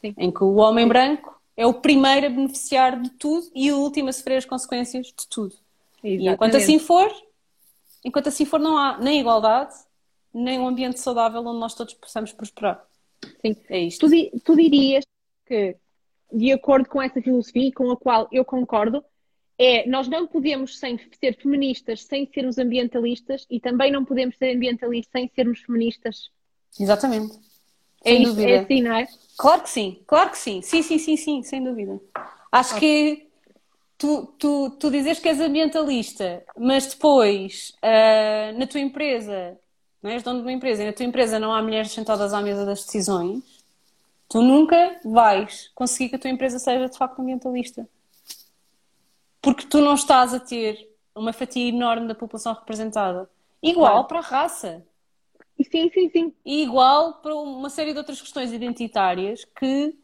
Sim. em que o homem branco é o primeiro a beneficiar de tudo e o último a sofrer as consequências de tudo. Exatamente. E enquanto assim for, enquanto assim for, não há nem igualdade, nem um ambiente saudável onde nós todos possamos prosperar. Sim, é isto. Tu, tu dirias que, de acordo com essa filosofia com a qual eu concordo, é nós não podemos sem ser feministas sem sermos ambientalistas e também não podemos ser ambientalistas sem sermos feministas. Exatamente. É sem dúvida. É assim, não é? Claro que sim, claro que sim. Sim, sim, sim, sim, sem dúvida. Acho okay. que tu, tu, tu dizes que és ambientalista, mas depois uh, na tua empresa, não és dono de uma empresa, e na tua empresa não há mulheres sentadas à mesa das decisões, tu nunca vais conseguir que a tua empresa seja de facto ambientalista porque tu não estás a ter uma fatia enorme da população representada. Igual claro. para a raça. Sim, sim, sim. E igual para uma série de outras questões identitárias que,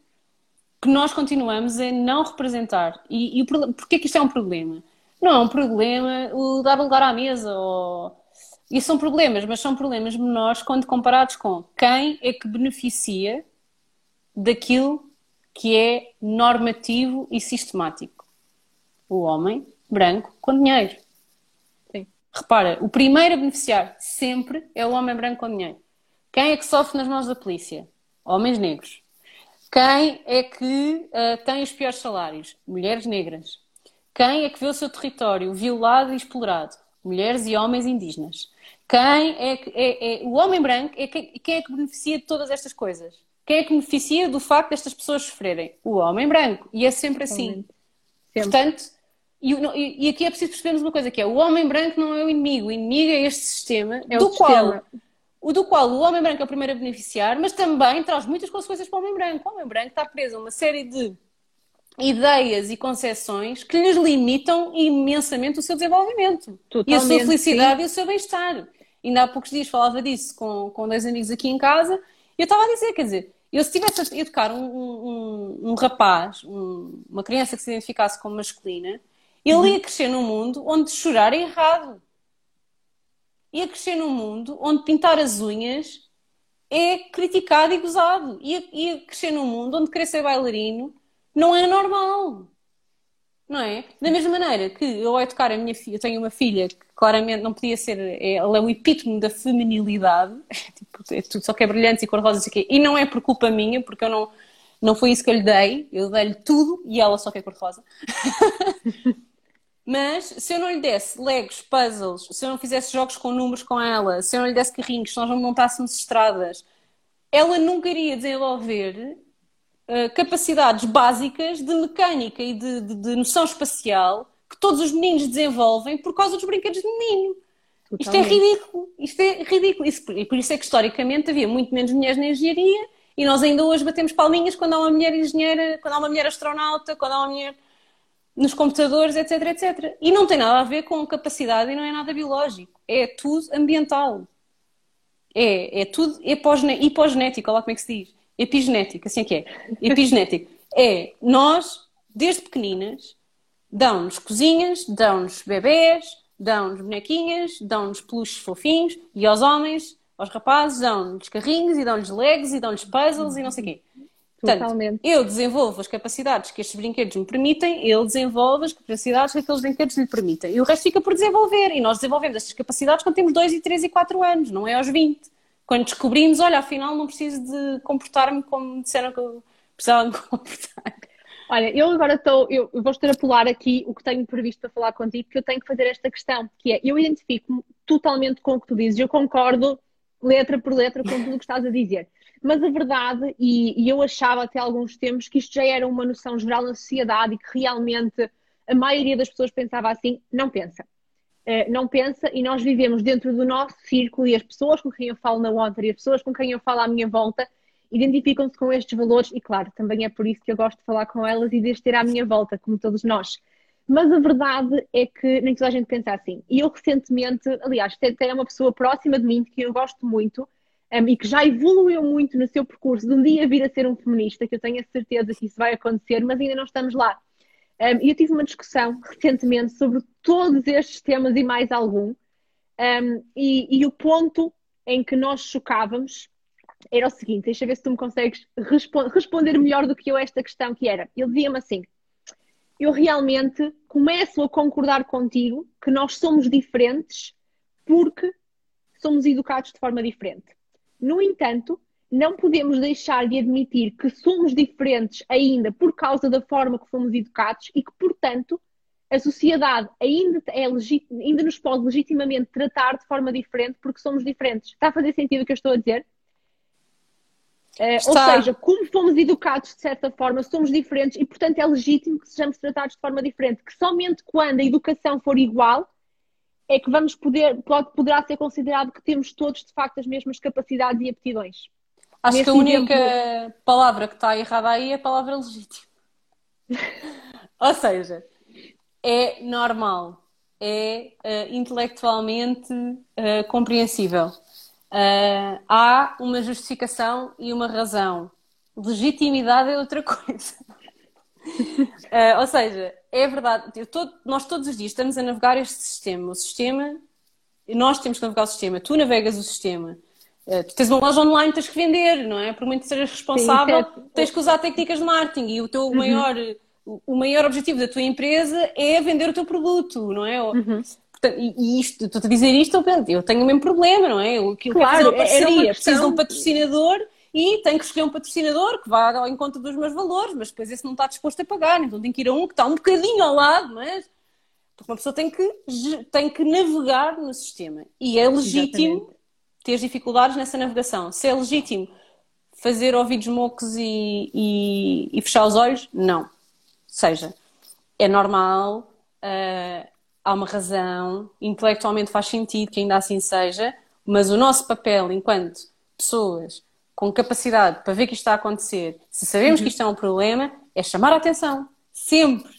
que nós continuamos a não representar. E, e porquê que isto é um problema? Não é um problema o dar lugar à mesa ou... Isso são problemas, mas são problemas menores quando comparados com quem é que beneficia daquilo que é normativo e sistemático o homem branco com dinheiro. Sim. Repara, o primeiro a beneficiar sempre é o homem branco com dinheiro. Quem é que sofre nas mãos da polícia? Homens negros. Quem é que uh, tem os piores salários? Mulheres negras. Quem é que vê o seu território violado e explorado? Mulheres e homens indígenas. Quem é que é, é o homem branco é quem, quem é que beneficia de todas estas coisas? Quem é que beneficia do facto destas pessoas sofrerem? O homem branco. E é sempre assim. Sempre. Portanto, e, e, aqui é preciso percebermos uma coisa que é o homem branco não é o inimigo, o inimigo é este sistema é do qual o do qual o homem branco é o primeiro a beneficiar, mas também traz muitas consequências para o homem branco. O homem branco está preso a uma série de ideias e concepções que lhes limitam imensamente o seu desenvolvimento Totalmente, e a sua felicidade sim. e o seu bem-estar. Ainda há poucos dias falava disso com, com dois amigos aqui em casa e eu estava a dizer, quer dizer, eu se tivesse a educar um, um, um rapaz, um, uma criança que se identificasse como masculina, ele uhum. ia crescer num mundo onde chorar é errado. Ia crescer num mundo onde pintar as unhas é criticado e gozado. Ia, ia crescer num mundo onde querer ser bailarino não é normal. Não é? Da mesma maneira que eu ao educar a minha filha, eu tenho uma filha que claramente não podia ser, é, ela é o epítome da feminilidade, tipo, é tudo só que é brilhante e cor-de-rosa e não é por culpa minha, porque eu não, não foi isso que eu lhe dei, eu dei-lhe tudo e ela só quer cor-de-rosa. Mas se eu não lhe desse legos, puzzles, se eu não fizesse jogos com números com ela, se eu não lhe desse carrinhos, se nós não montássemos estradas, ela nunca iria desenvolver uh, capacidades básicas de mecânica e de, de, de, noção espacial que todos os meninos desenvolvem por causa dos brinquedos de menino. Totalmente. Isto é ridículo. Isto é ridículo. Isso, e por isso é que historicamente havia muito menos mulheres na engenharia e nós ainda hoje batemos palminhas quando há uma mulher engenheira, quando há uma mulher astronauta, quando há uma mulher nos computadores, etc, etc. E não tem nada a ver com capacidade e não é nada biológico. É tudo ambiental. É, é tudo hipogenético, olha lá como é que se diz. Epigenético, assim é que é. Epigenético. É, nós, desde pequeninas, dão-nos cozinhas, dão-nos bebés, dão-nos bonequinhas, dão-nos peluches fofinhos e aos homens aos rapazes dão-lhes carrinhos e dão-lhes legs e dão-lhes puzzles e não sei o quê. Portanto, Totalmente. eu desenvolvo as capacidades que estes brinquedos me permitem, ele desenvolve as capacidades que aqueles brinquedos lhe permitem. E o resto fica por desenvolver. E nós desenvolvemos estas capacidades quando temos 2 e 3 e 4 anos, não é aos 20. Quando descobrimos, olha, afinal não preciso de comportar-me como disseram que eu precisava de comportar. Olha, eu agora estou, eu vou extrapolar aqui o que tenho previsto para falar contigo, porque eu tenho que fazer esta questão, que é, eu identifico-me totalmente com o que tu dizes, eu concordo letra por letra com tudo o que estás a dizer. Mas a verdade, e, e eu achava até alguns tempos que isto já era uma noção geral na sociedade e que realmente a maioria das pessoas pensava assim, não pensa. Uh, não pensa e nós vivemos dentro do nosso círculo e as pessoas com quem eu falo na Water e as pessoas com quem eu falo à minha volta identificam-se com estes valores e, claro, também é por isso que eu gosto de falar com elas e de as ter à minha volta, como todos nós. Mas a verdade é que nem toda a gente pensa assim. E eu recentemente, aliás, até é uma pessoa próxima de mim, que eu gosto muito, um, e que já evoluiu muito no seu percurso de um dia vir a ser um feminista, que eu tenho a certeza que isso vai acontecer, mas ainda não estamos lá. Um, e eu tive uma discussão recentemente sobre todos estes temas e mais algum, um, e, e, o ponto em que nós chocávamos era o seguinte: deixa ver se tu me consegues respo responder melhor do que eu esta questão, que era, ele dizia-me assim, eu realmente começo a concordar contigo que nós somos diferentes porque somos educados de forma diferente. No entanto, não podemos deixar de admitir que somos diferentes ainda por causa da forma que fomos educados e que, portanto, a sociedade ainda, é ainda nos pode legitimamente tratar de forma diferente porque somos diferentes. Está a fazer sentido o que eu estou a dizer? Uh, ou seja, como fomos educados de certa forma, somos diferentes e, portanto, é legítimo que sejamos tratados de forma diferente. Que somente quando a educação for igual é que vamos poder, pode, poderá ser considerado que temos todos, de facto, as mesmas capacidades e aptidões. Acho Nesse que a única exemplo... palavra que está errada aí é a palavra legítimo. ou seja, é normal, é uh, intelectualmente uh, compreensível Uh, há uma justificação e uma razão. Legitimidade é outra coisa. Uh, ou seja, é verdade, todo, nós todos os dias estamos a navegar este sistema. O sistema, nós temos que navegar o sistema, tu navegas o sistema. Uh, tu tens uma loja online, tens que vender, não é? Por muito que sejas responsável, Sim, é... tens que usar técnicas de marketing e o teu uhum. maior, o maior objetivo da tua empresa é vender o teu produto, não é? Uhum. E isto, estou a dizer isto, eu tenho o mesmo problema, não é? Eu, claro, quero fazer uma parceria, uma preciso de um patrocinador e tenho que escolher um patrocinador que vá ao encontro dos meus valores, mas depois esse não está disposto a pagar, então tenho que ir a um que está um bocadinho ao lado, mas porque uma pessoa tem que, tem que navegar no sistema e é legítimo Exatamente. ter dificuldades nessa navegação. Se é legítimo fazer ouvidos mocos e, e, e fechar os olhos, não. Ou seja, é normal. Uh, há uma razão, intelectualmente faz sentido que ainda assim seja, mas o nosso papel enquanto pessoas com capacidade para ver que isto está a acontecer, se sabemos que isto é um problema, é chamar a atenção. Sempre.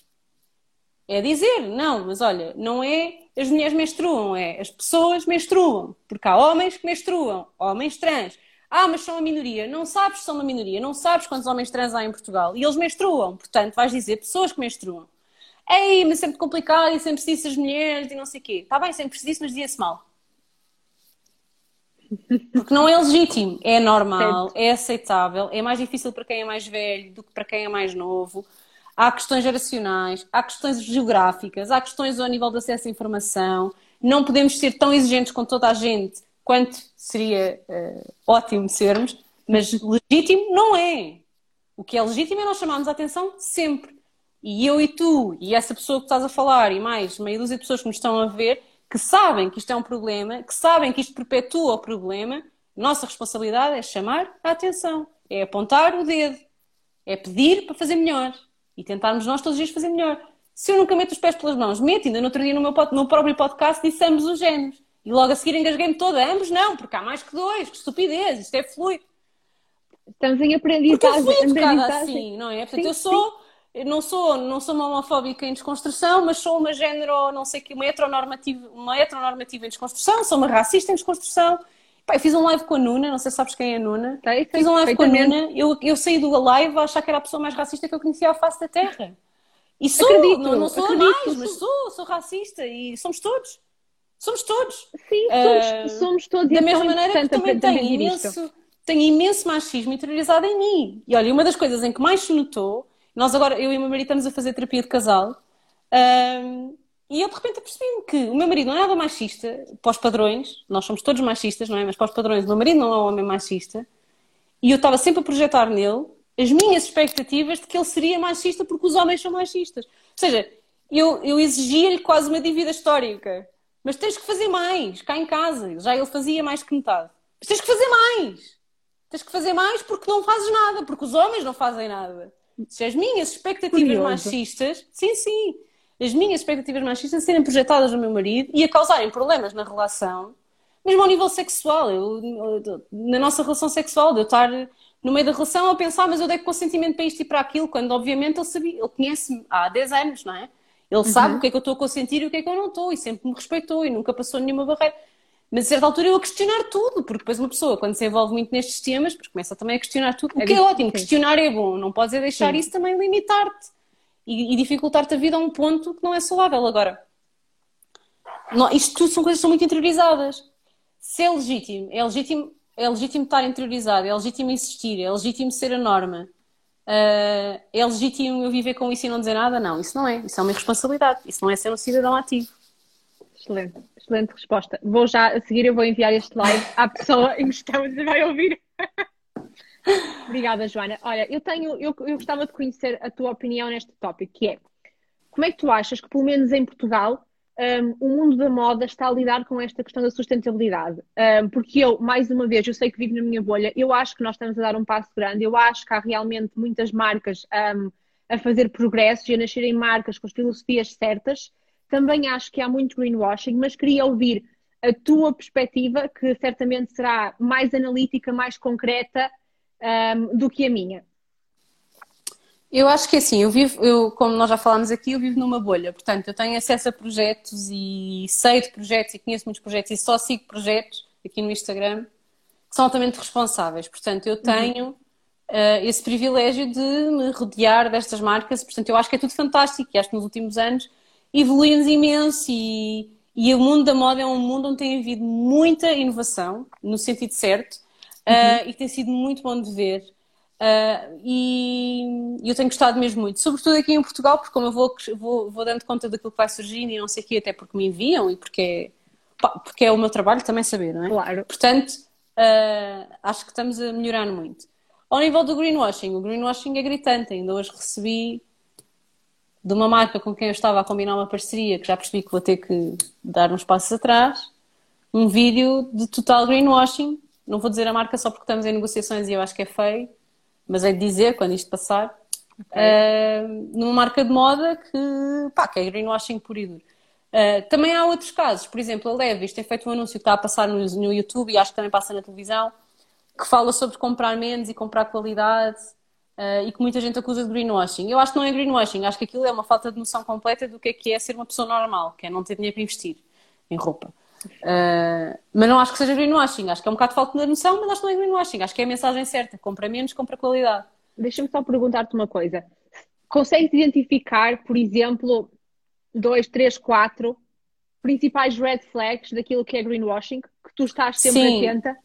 É dizer, não, mas olha, não é as mulheres menstruam, é as pessoas menstruam. Porque há homens que menstruam, homens trans. Ah, mas são a minoria. Não sabes que são uma minoria, não sabes quantos homens trans há em Portugal. E eles menstruam. Portanto, vais dizer pessoas que menstruam. Ei, mas é sempre complicado e sempre preciso as mulheres e não sei o quê. Está bem, sempre preciso, mas dizia-se mal. Porque não é legítimo, é normal, é aceitável, é mais difícil para quem é mais velho do que para quem é mais novo. Há questões geracionais, há questões geográficas, há questões ao nível de acesso à informação. Não podemos ser tão exigentes com toda a gente quanto seria uh, ótimo sermos, mas legítimo não é. O que é legítimo é nós chamarmos a atenção sempre. E eu e tu, e essa pessoa que estás a falar, e mais meia dúzia de pessoas que nos estão a ver, que sabem que isto é um problema, que sabem que isto perpetua o problema, nossa responsabilidade é chamar a atenção, é apontar o dedo, é pedir para fazer melhor e tentarmos nós todos os dias fazer melhor. Se eu nunca meto os pés pelas mãos, meto, ainda no outro dia no meu, no próprio podcast dissemos os géneros. E logo a seguir engasguei-me toda. Ambos não, porque há mais que dois. Que estupidez, isto é fluido. Estamos em aprendizagem. Porque eu fui educada assim, não é? Portanto, sim, eu sou... Sim não sou, não sou uma homofóbica em desconstrução, mas sou uma género, não sei que, uma heteronormativa, uma heteronormativa em desconstrução, sou uma racista em desconstrução. Pá, eu fiz um live com a Nuna, não sei se sabes quem é a Nuna. Sei, fiz um live com a Nuna, eu, eu saí do live a achar que era a pessoa mais racista que eu conhecia à face da Terra. E sou, acredito, não, não sou acredito, mais, mas sou, sou racista e somos todos. Somos todos. Sim, somos, uh, somos todos. Da é mesma maneira que também tenho imenso, tenho imenso machismo interiorizado em mim. E olha, uma das coisas em que mais se notou, nós agora, eu e o meu marido estamos a fazer terapia de casal, um, e eu de repente percebi-me que o meu marido não é nada machista, os padrões, nós somos todos machistas, não é? Mas os padrões, o meu marido não é um homem machista, e eu estava sempre a projetar nele as minhas expectativas de que ele seria machista porque os homens são machistas. Ou seja, eu, eu exigia-lhe quase uma dívida histórica. Mas tens que fazer mais, cá em casa. Já ele fazia mais que metade. Mas tens que fazer mais. Tens que fazer mais porque não fazes nada, porque os homens não fazem nada. Se as minhas expectativas Curioso. machistas, sim, sim, as minhas expectativas machistas serem projetadas no meu marido e a causarem problemas na relação, mesmo ao nível sexual, eu, na nossa relação sexual, de eu estar no meio da relação a pensar, mas eu dei consentimento para isto e para aquilo, quando obviamente ele sabia, ele conhece-me há 10 anos, não é? Ele uhum. sabe o que é que eu estou a consentir e o que é que eu não estou, e sempre me respeitou e nunca passou nenhuma barreira. Mas a certa altura eu a questionar tudo, porque depois uma pessoa, quando se envolve muito nestes temas, começa também a questionar tudo. O é que é ótimo, questionar é bom, não podes é deixar Sim. isso também limitar-te e, e dificultar-te a vida a um ponto que não é saudável. Agora, não, isto tudo são coisas que são muito interiorizadas. Se é legítimo, é legítimo, é legítimo estar interiorizado, é legítimo insistir, é legítimo ser a norma. Uh, é legítimo eu viver com isso e não dizer nada? Não, isso não é. Isso é uma responsabilidade. Isso não é ser um cidadão ativo. Excelente, excelente resposta. Vou já a seguir, eu vou enviar este live à pessoa em questão e vai ouvir. Obrigada, Joana. Olha, eu tenho, eu, eu gostava de conhecer a tua opinião neste tópico, que é como é que tu achas que, pelo menos em Portugal, um, o mundo da moda está a lidar com esta questão da sustentabilidade. Um, porque eu, mais uma vez, eu sei que vivo na minha bolha, eu acho que nós estamos a dar um passo grande, eu acho que há realmente muitas marcas um, a fazer progressos e a nascerem marcas com as filosofias certas. Também acho que há muito greenwashing, mas queria ouvir a tua perspectiva, que certamente será mais analítica, mais concreta do que a minha. Eu acho que assim, eu vivo, eu, como nós já falámos aqui, eu vivo numa bolha, portanto, eu tenho acesso a projetos e sei de projetos e conheço muitos projetos e só sigo projetos aqui no Instagram que são altamente responsáveis. Portanto, eu uhum. tenho uhum. uh, esse privilégio de me rodear destas marcas, portanto, eu acho que é tudo fantástico e acho que nos últimos anos evoluímos imenso e, e o mundo da moda é um mundo onde tem havido muita inovação, no sentido certo, uh, uhum. e tem sido muito bom de ver. Uh, e eu tenho gostado mesmo muito, sobretudo aqui em Portugal, porque como eu vou, vou, vou dando conta daquilo que vai surgindo e não sei o quê, até porque me enviam e porque é, porque é o meu trabalho também saber, não é? Claro. Portanto, uh, acho que estamos a melhorar muito. Ao nível do greenwashing, o greenwashing é gritante. Ainda hoje recebi de uma marca com quem eu estava a combinar uma parceria, que já percebi que vou ter que dar uns passos atrás, um vídeo de total greenwashing. Não vou dizer a marca só porque estamos em negociações e eu acho que é feio mas é de dizer quando isto passar, okay. uh, numa marca de moda que, pá, que é greenwashing por e duro. Uh, também há outros casos, por exemplo, a Levis tem feito um anúncio que está a passar no, no, YouTube e acho que também passa na televisão, que fala sobre comprar menos e comprar qualidade uh, e que muita gente acusa de greenwashing. Eu acho que não é greenwashing, acho que aquilo é uma falta de noção completa do que é que é ser uma pessoa normal, que é não ter dinheiro para investir em roupa. Uh, mas não acho que seja greenwashing, acho que é um bocado de falta de noção, mas acho que não é greenwashing, acho que é a mensagem certa: compra menos, compra qualidade. Deixa-me só perguntar-te uma coisa: consegues identificar, por exemplo, dois, três, quatro principais red flags daquilo que é greenwashing, que tu estás sempre Sim. atenta?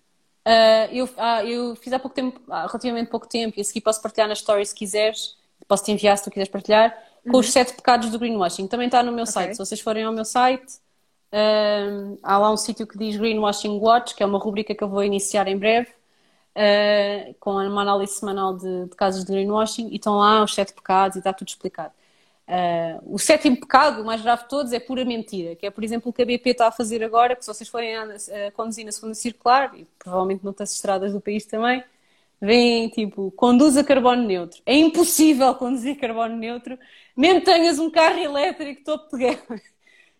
Uh, eu, uh, eu fiz há pouco tempo, há relativamente pouco tempo, e a seguir posso partilhar nas stories se quiseres, posso te enviar se tu quiseres partilhar, com uhum. os sete pecados do greenwashing. Também está no meu okay. site. Se vocês forem ao meu site, Uh, há lá um sítio que diz Greenwashing Watch, que é uma rubrica que eu vou iniciar em breve, uh, com uma análise semanal de, de, casos de greenwashing, e estão lá os sete pecados e está tudo explicado. Uh, o sétimo pecado, o mais grave de todos, é pura mentira, que é, por exemplo, o que a BP está a fazer agora, que se vocês forem a, a conduzir na segunda circular, e provavelmente noutras estradas do país também, vem tipo, conduz a carbono neutro. É impossível conduzir carbono neutro, mesmo tenhas um carro elétrico topo de gama.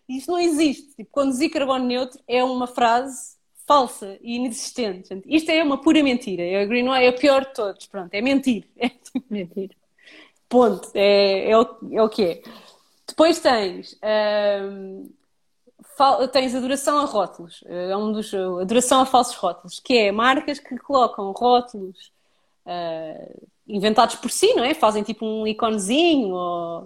Isto não existe. Tipo, conduzir carbono neutro é uma frase falsa e inexistente. Isto é uma pura mentira. É, é o pior de todos. Pronto, é mentir. É tipo mentir. Ponto. É, é, o, é o que é. Depois tens, hum, tens adoração a rótulos. É um dos, adoração a falsos rótulos, que é marcas que colocam rótulos uh, inventados por si, não é? Fazem tipo um iconezinho ou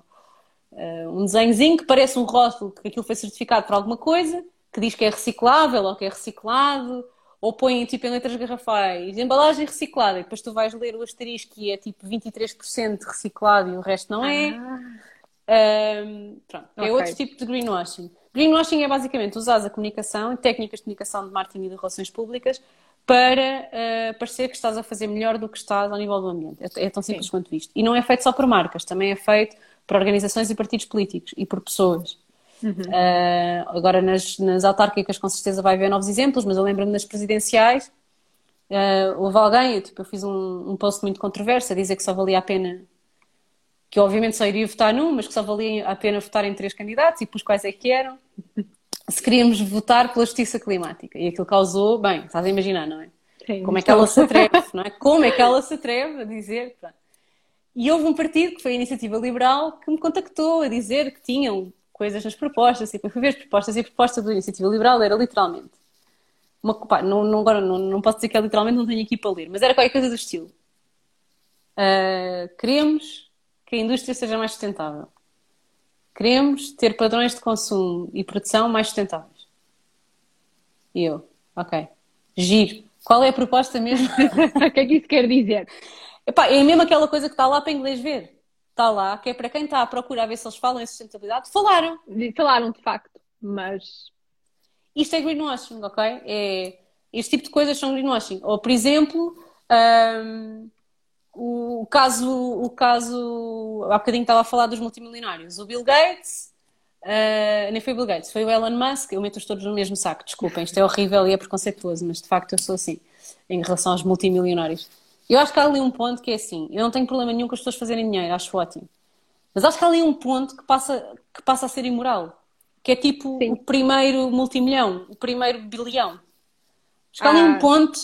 uh, um desenhozinho que parece um rótulo que aquilo foi certificado por alguma coisa, que diz que é reciclável ou que é reciclado, ou põem tipo em letras garrafais, embalagem reciclada, e depois tu vais ler o asterisco e é tipo 23% reciclado e o resto não é. Ah. Um, pronto, é okay. é outro tipo de greenwashing. Greenwashing é basicamente usar a comunicação técnicas de comunicação de marketing e de relações públicas para uh, parecer que estás a fazer melhor do que estás ao nível do ambiente. É, é tão simples Sim. quanto isto. E não é feito só por marcas, também é feito por organizações e partidos políticos e por pessoas. Uhum. Uh, agora nas, nas autárquicas com certeza vai haver novos exemplos, mas eu lembro-me nas presidenciais uh, houve alguém, tipo, eu fiz um, um post muito controverso a dizer que só valia a pena que eu obviamente só iria votar num, mas que só valia a pena votar em três candidatos e pelos quais é que eram se queríamos votar pela justiça climática e aquilo causou, bem, estás a imaginar, não é? Sim, Como é que ela se atreve, não é? Como é que ela se atreve a dizer, pronto. E houve um partido, que foi a Iniciativa Liberal, que me contactou a dizer que tinham coisas nas propostas, e fui ver as propostas, e a proposta da Iniciativa Liberal era literalmente, uma, pá, não, não, agora não, não posso dizer que é literalmente, não tenho aqui para ler, mas era qualquer coisa do estilo. Uh, queremos que a indústria seja mais sustentável. Queremos ter padrões de consumo e produção mais sustentáveis. E eu, ok. Giro. Qual é a proposta mesmo? o que é que isso quer dizer? Epá, é mesmo aquela coisa que está lá para inglês ver está lá, que é para quem está a procurar ver se eles falam em sustentabilidade, falaram. Falaram de facto, mas. Isto é greenwashing, ok? É, este tipo de coisas são greenwashing. Ou, por exemplo, um, o caso, o caso. Há bocadinho estava a falar dos multimilionários. O Bill Gates. Uh, nem foi o Bill Gates, foi o Elon Musk. Eu meto-os todos no mesmo saco, desculpem, isto é horrível e é preconceituoso, mas de facto eu sou assim em relação aos multimilionários. Eu acho que há ali um ponto que é assim, eu não tenho problema nenhum com as pessoas fazerem dinheiro, acho ótimo. Mas acho que há ali um ponto que passa, que passa a ser imoral. Que é tipo Sim. o primeiro multimilhão, o primeiro bilhão. Acho que há ali um ah. ponto.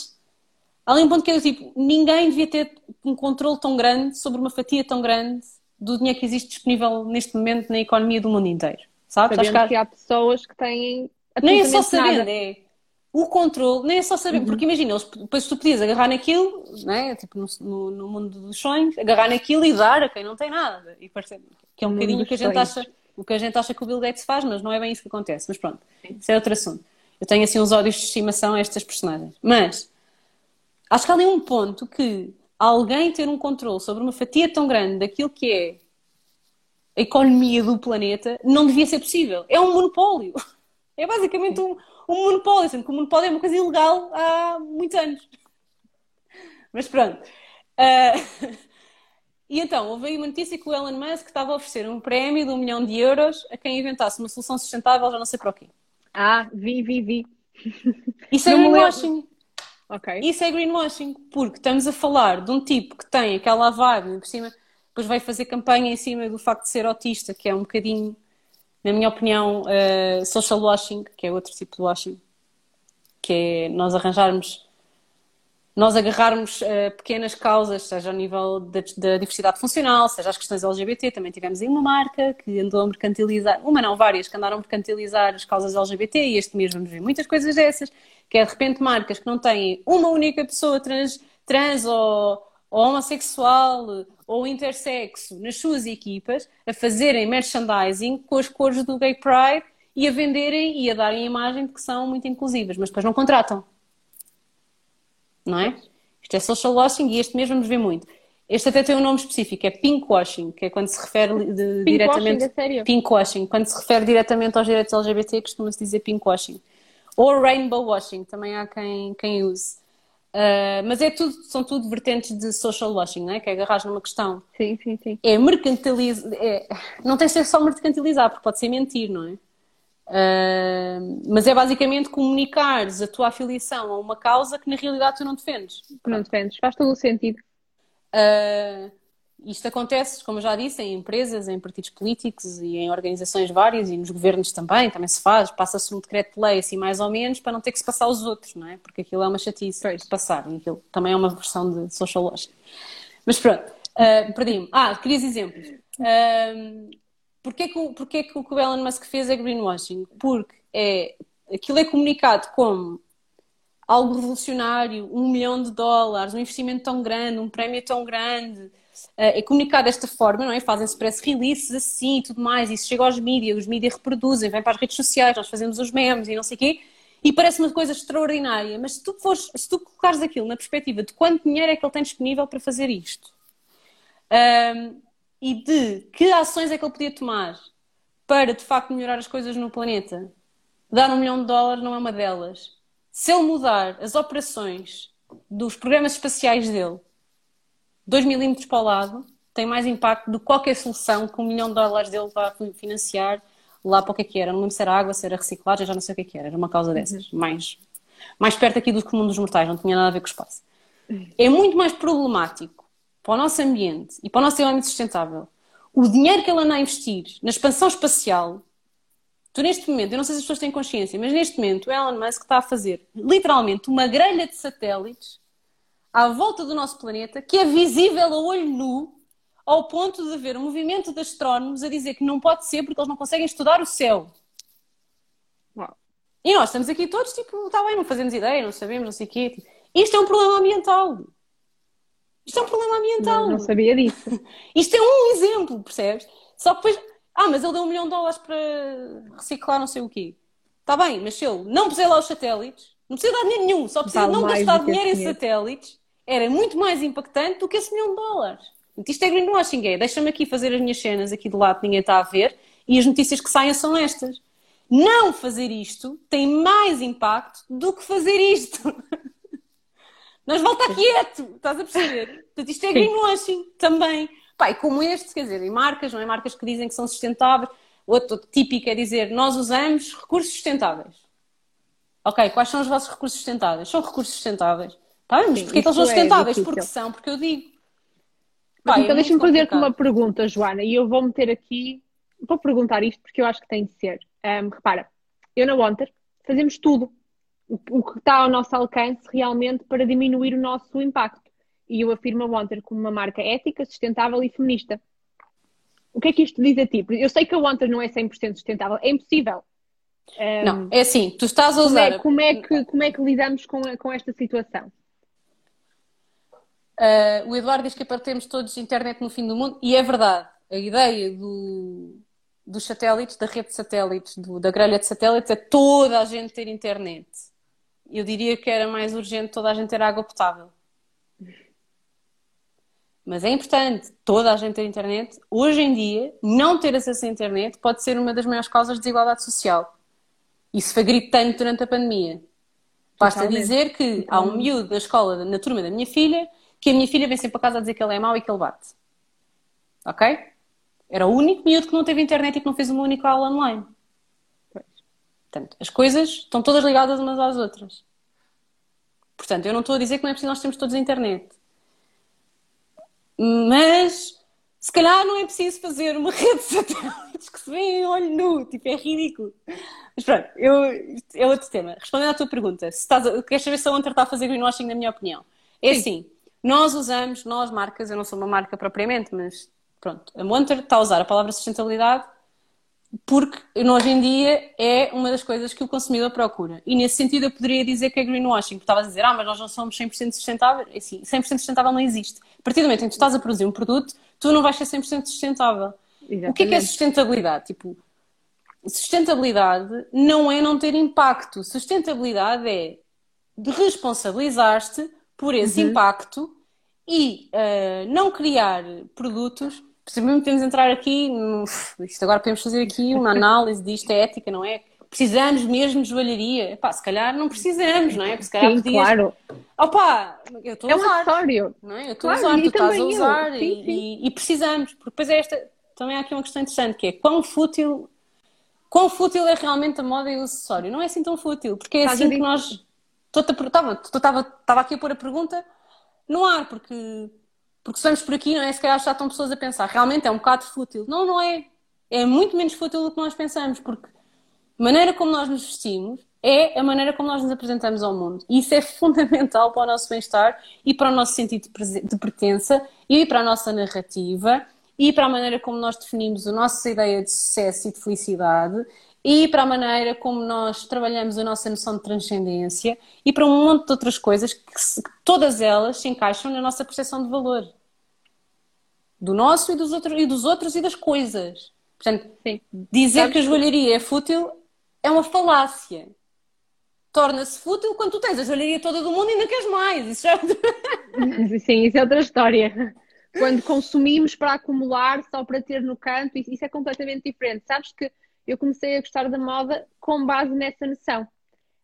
Há ali um ponto que é tipo, ninguém devia ter um controle tão grande sobre uma fatia tão grande do dinheiro que existe disponível neste momento na economia do mundo inteiro. Sabes? Sabendo que há... que há pessoas que têm. Nem é só sabendo, é o controle, nem é só saber, uhum. porque imagina, depois tu podias agarrar naquilo, né? tipo no, no, no, mundo dos sonhos, agarrar naquilo e dar a quem não tem nada. E parece, que é um bocadinho o que a gente acha, o que a gente acha que o Bill Gates faz, mas não é bem isso que acontece. Mas pronto, Sim. isso é outro assunto. Eu tenho assim uns ódios de estimação a estas personagens. Mas acho que há ali um ponto que alguém ter um controle sobre uma fatia tão grande daquilo que é a economia do planeta não devia ser possível. É um monopólio. É basicamente um, um monopólio, sendo que o monopólio é uma coisa ilegal há muitos anos. Mas pronto. Uh, e então, houve aí uma notícia que o Elon Musk estava a oferecer um prémio de um milhão de euros a quem inventasse uma solução sustentável, já não sei para o quê. Ah, vi, vi, vi. Isso é greenwashing. Okay. Isso é greenwashing, porque estamos a falar de um tipo que tem aquela vibe por cima, depois vai fazer campanha em cima do facto de ser autista, que é um bocadinho na minha opinião, uh, social washing, que é outro tipo de washing, que é nós arranjarmos, nós agarrarmos uh, pequenas causas, seja ao nível da, da, diversidade funcional, seja as questões LGBT, também tivemos aí uma marca que andou a mercantilizar, uma não, várias, que andaram a mercantilizar as causas LGBT e este mês vamos ver muitas coisas dessas, que é de repente marcas que não têm uma única pessoa trans, trans ou, ou homossexual ou intersexo nas suas equipas a fazerem merchandising com as cores do Gay Pride e a venderem e a darem a imagem de que são muito inclusivas, mas depois não contratam. Não é? Isto é social washing e este mesmo nos vê muito. Este até tem um nome específico, é pinkwashing, que é quando se refere de, diretamente. Washing, pinkwashing, quando se refere diretamente aos direitos LGBT, costuma-se dizer pinkwashing. Ou rainbow washing, também há quem, quem use. Uh, mas é tudo, são tudo vertentes de social washing, não é? Que é agarrar numa questão. Sim, sim, sim. É mercantilizar. É, não tem de ser só mercantilizar, porque pode ser mentir, não é? Uh, mas é basicamente comunicares a tua afiliação a uma causa que na realidade tu não defendes. Que não defendes, faz todo o sentido. Uh, isto acontece, como já disse, em empresas, em partidos políticos e em organizações várias e nos governos também, também se faz, passa-se um decreto de lei assim mais ou menos para não ter que se passar aos outros, não é? Porque aquilo é uma chatice de passar e aquilo também é uma versão de social logic. Mas pronto, uh, perdi-me. Ah, querias exemplos. Uh, porquê, que, porquê que o que o Elon Musk fez é greenwashing? Porque é, aquilo é comunicado como algo revolucionário, um milhão de dólares, um investimento tão grande, um prémio tão grande, é comunicado desta forma, não é? Fazem-se press releases assim e tudo mais, isso chega aos mídias, os mídias reproduzem, vem para as redes sociais, nós fazemos os memes e não sei o quê, e parece uma coisa extraordinária, mas se tu, fores, se tu colocares aquilo na perspectiva de quanto dinheiro é que ele tem disponível para fazer isto um, e de que ações é que ele podia tomar para de facto melhorar as coisas no planeta, dar um milhão de dólares não é uma delas. Se ele mudar as operações dos programas espaciais dele 2 milímetros para o lado, tem mais impacto do que qualquer solução que um milhão de dólares dele vá financiar lá para o que é que era. Não lembro se era água, se era reciclagem, já não sei o que é que era. Era uma causa dessas. Uhum. Mais, mais perto aqui do comum dos mortais, não tinha nada a ver com o espaço. É muito mais problemático para o nosso ambiente e para o nosso desenvolvimento sustentável o dinheiro que ele anda a investir na expansão espacial. Tu, neste momento, eu não sei se as pessoas têm consciência, mas neste momento o Elon Musk está a fazer literalmente uma grelha de satélites à volta do nosso planeta que é visível a olho nu ao ponto de haver um movimento de astrónomos a dizer que não pode ser porque eles não conseguem estudar o céu. Uau. E nós estamos aqui todos, tipo, está bem, não fazemos ideia, não sabemos, não sei o quê. Tipo, isto é um problema ambiental. Isto é um problema ambiental. Não, não sabia disso. Isto é um exemplo, percebes? Só que depois, ah, mas ele deu um milhão de dólares para reciclar não sei o quê. Está bem, mas se ele não puser lá os satélites, não precisa dar dinheiro nenhum, só precisa vale não gastar dinheiro em satélites, era muito mais impactante do que esse milhão de dólares. Isto é greenwashing, é. Deixa-me aqui fazer as minhas cenas aqui do lado ninguém está a ver e as notícias que saem são estas. Não fazer isto tem mais impacto do que fazer isto. Nós volta quieto, estás a perceber? Portanto, isto é greenwashing também. Pai, como este, quer dizer, em marcas, não é? Marcas que dizem que são sustentáveis. Outro típico é dizer, nós usamos recursos sustentáveis. Ok, quais são os vossos recursos sustentáveis? São recursos sustentáveis. Tá bem, mas porquê que eles são é sustentáveis? É porque são, porque eu digo. Pai, então é deixa-me fazer-te uma pergunta, Joana, e eu vou meter aqui, vou perguntar isto porque eu acho que tem de ser. Um, repara, eu na Wonder fazemos tudo o, que está ao nosso alcance realmente para diminuir o nosso impacto. E eu afirmo a Wanter como uma marca ética, sustentável e feminista. O que é que isto diz a ti? Eu sei que a Wanter não é 100% sustentável, é impossível. Um, não, é assim, tu estás a usar. Como é, como é, que, como é que lidamos com, com esta situação? Uh, o Eduardo diz que apartemos todos internet no fim do mundo, e é verdade. A ideia do, dos satélites, da rede de satélites, do, da grelha de satélites, é toda a gente ter internet eu diria que era mais urgente toda a gente ter água potável. Mas é importante toda a gente ter internet. Hoje em dia, não ter acesso à internet pode ser uma das maiores causas de desigualdade social. Isso foi gritante durante a pandemia. Basta Totalmente. dizer que há um miúdo da escola, na turma da minha filha, que a minha filha vem sempre para casa a dizer que ele é mau e que ele bate. Ok? Era o único miúdo que não teve internet e que não fez uma única aula online. Portanto, as coisas estão todas ligadas umas às outras. Portanto, eu não estou a dizer que não é preciso nós termos todos a internet. Mas se calhar não é preciso fazer uma rede de satélites que se vê em olho nu, tipo, é ridículo. Mas pronto, eu, é outro tema. Respondendo à tua pergunta, se estás a, queres saber se a Onter está a fazer greenwashing, na minha opinião? É Sim. assim, nós usamos, nós marcas, eu não sou uma marca propriamente, mas pronto, a Monter está a usar a palavra sustentabilidade porque hoje em dia é uma das coisas que o consumidor procura. E nesse sentido eu poderia dizer que é greenwashing, porque estavas a dizer, ah, mas nós não somos 100% sustentáveis. É assim, 100% sustentável não existe. A partir do momento em que tu estás a produzir um produto, tu não vais ser 100% sustentável. Exatamente. O que é, que é sustentabilidade? Tipo, sustentabilidade não é não ter impacto. Sustentabilidade é de responsabilizar-te por esse uhum. impacto e uh, não criar produtos precisamente podemos entrar aqui, no, isto agora podemos fazer aqui uma análise disto, é ética, não é? Precisamos mesmo de joalharia? Epá, se calhar não precisamos, não é? Porque se calhar sim, podias... claro. Opa, eu estou a usar. É um acessório. Não é? Eu estou claro, a usar, tu estás a usar sim, e, sim. E, e, precisamos. Porque depois é esta, também há aqui uma questão interessante que é quão fútil, quão fútil é realmente a moda e o acessório? Não é assim tão fútil, porque é assim que nós... Estava aqui a pôr a pergunta no ar, porque porque se vamos por aqui, não é? Se calhar já estão pessoas a pensar, realmente é um bocado fútil. Não, não é. É muito menos fútil do que nós pensamos, porque a maneira como nós nos vestimos é a maneira como nós nos apresentamos ao mundo. E isso é fundamental para o nosso bem-estar e para o nosso sentido de pertença e para a nossa narrativa e para a maneira como nós definimos a nossa ideia de sucesso e de felicidade e para a maneira como nós trabalhamos a nossa noção de transcendência e para um monte de outras coisas que, todas elas se encaixam na nossa percepção de valor. do nosso e dos outros e dos outros e das coisas. Portanto, Sim. dizer Sabes que a joalharia é fútil é uma falácia. Torna-se fútil quando tu tens a joalharia toda do mundo e ainda queres mais. Isso já... Sim, isso é outra história. Quando consumimos para acumular só para ter no canto, isso é completamente diferente. Sabes que eu comecei a gostar da moda com base nessa noção.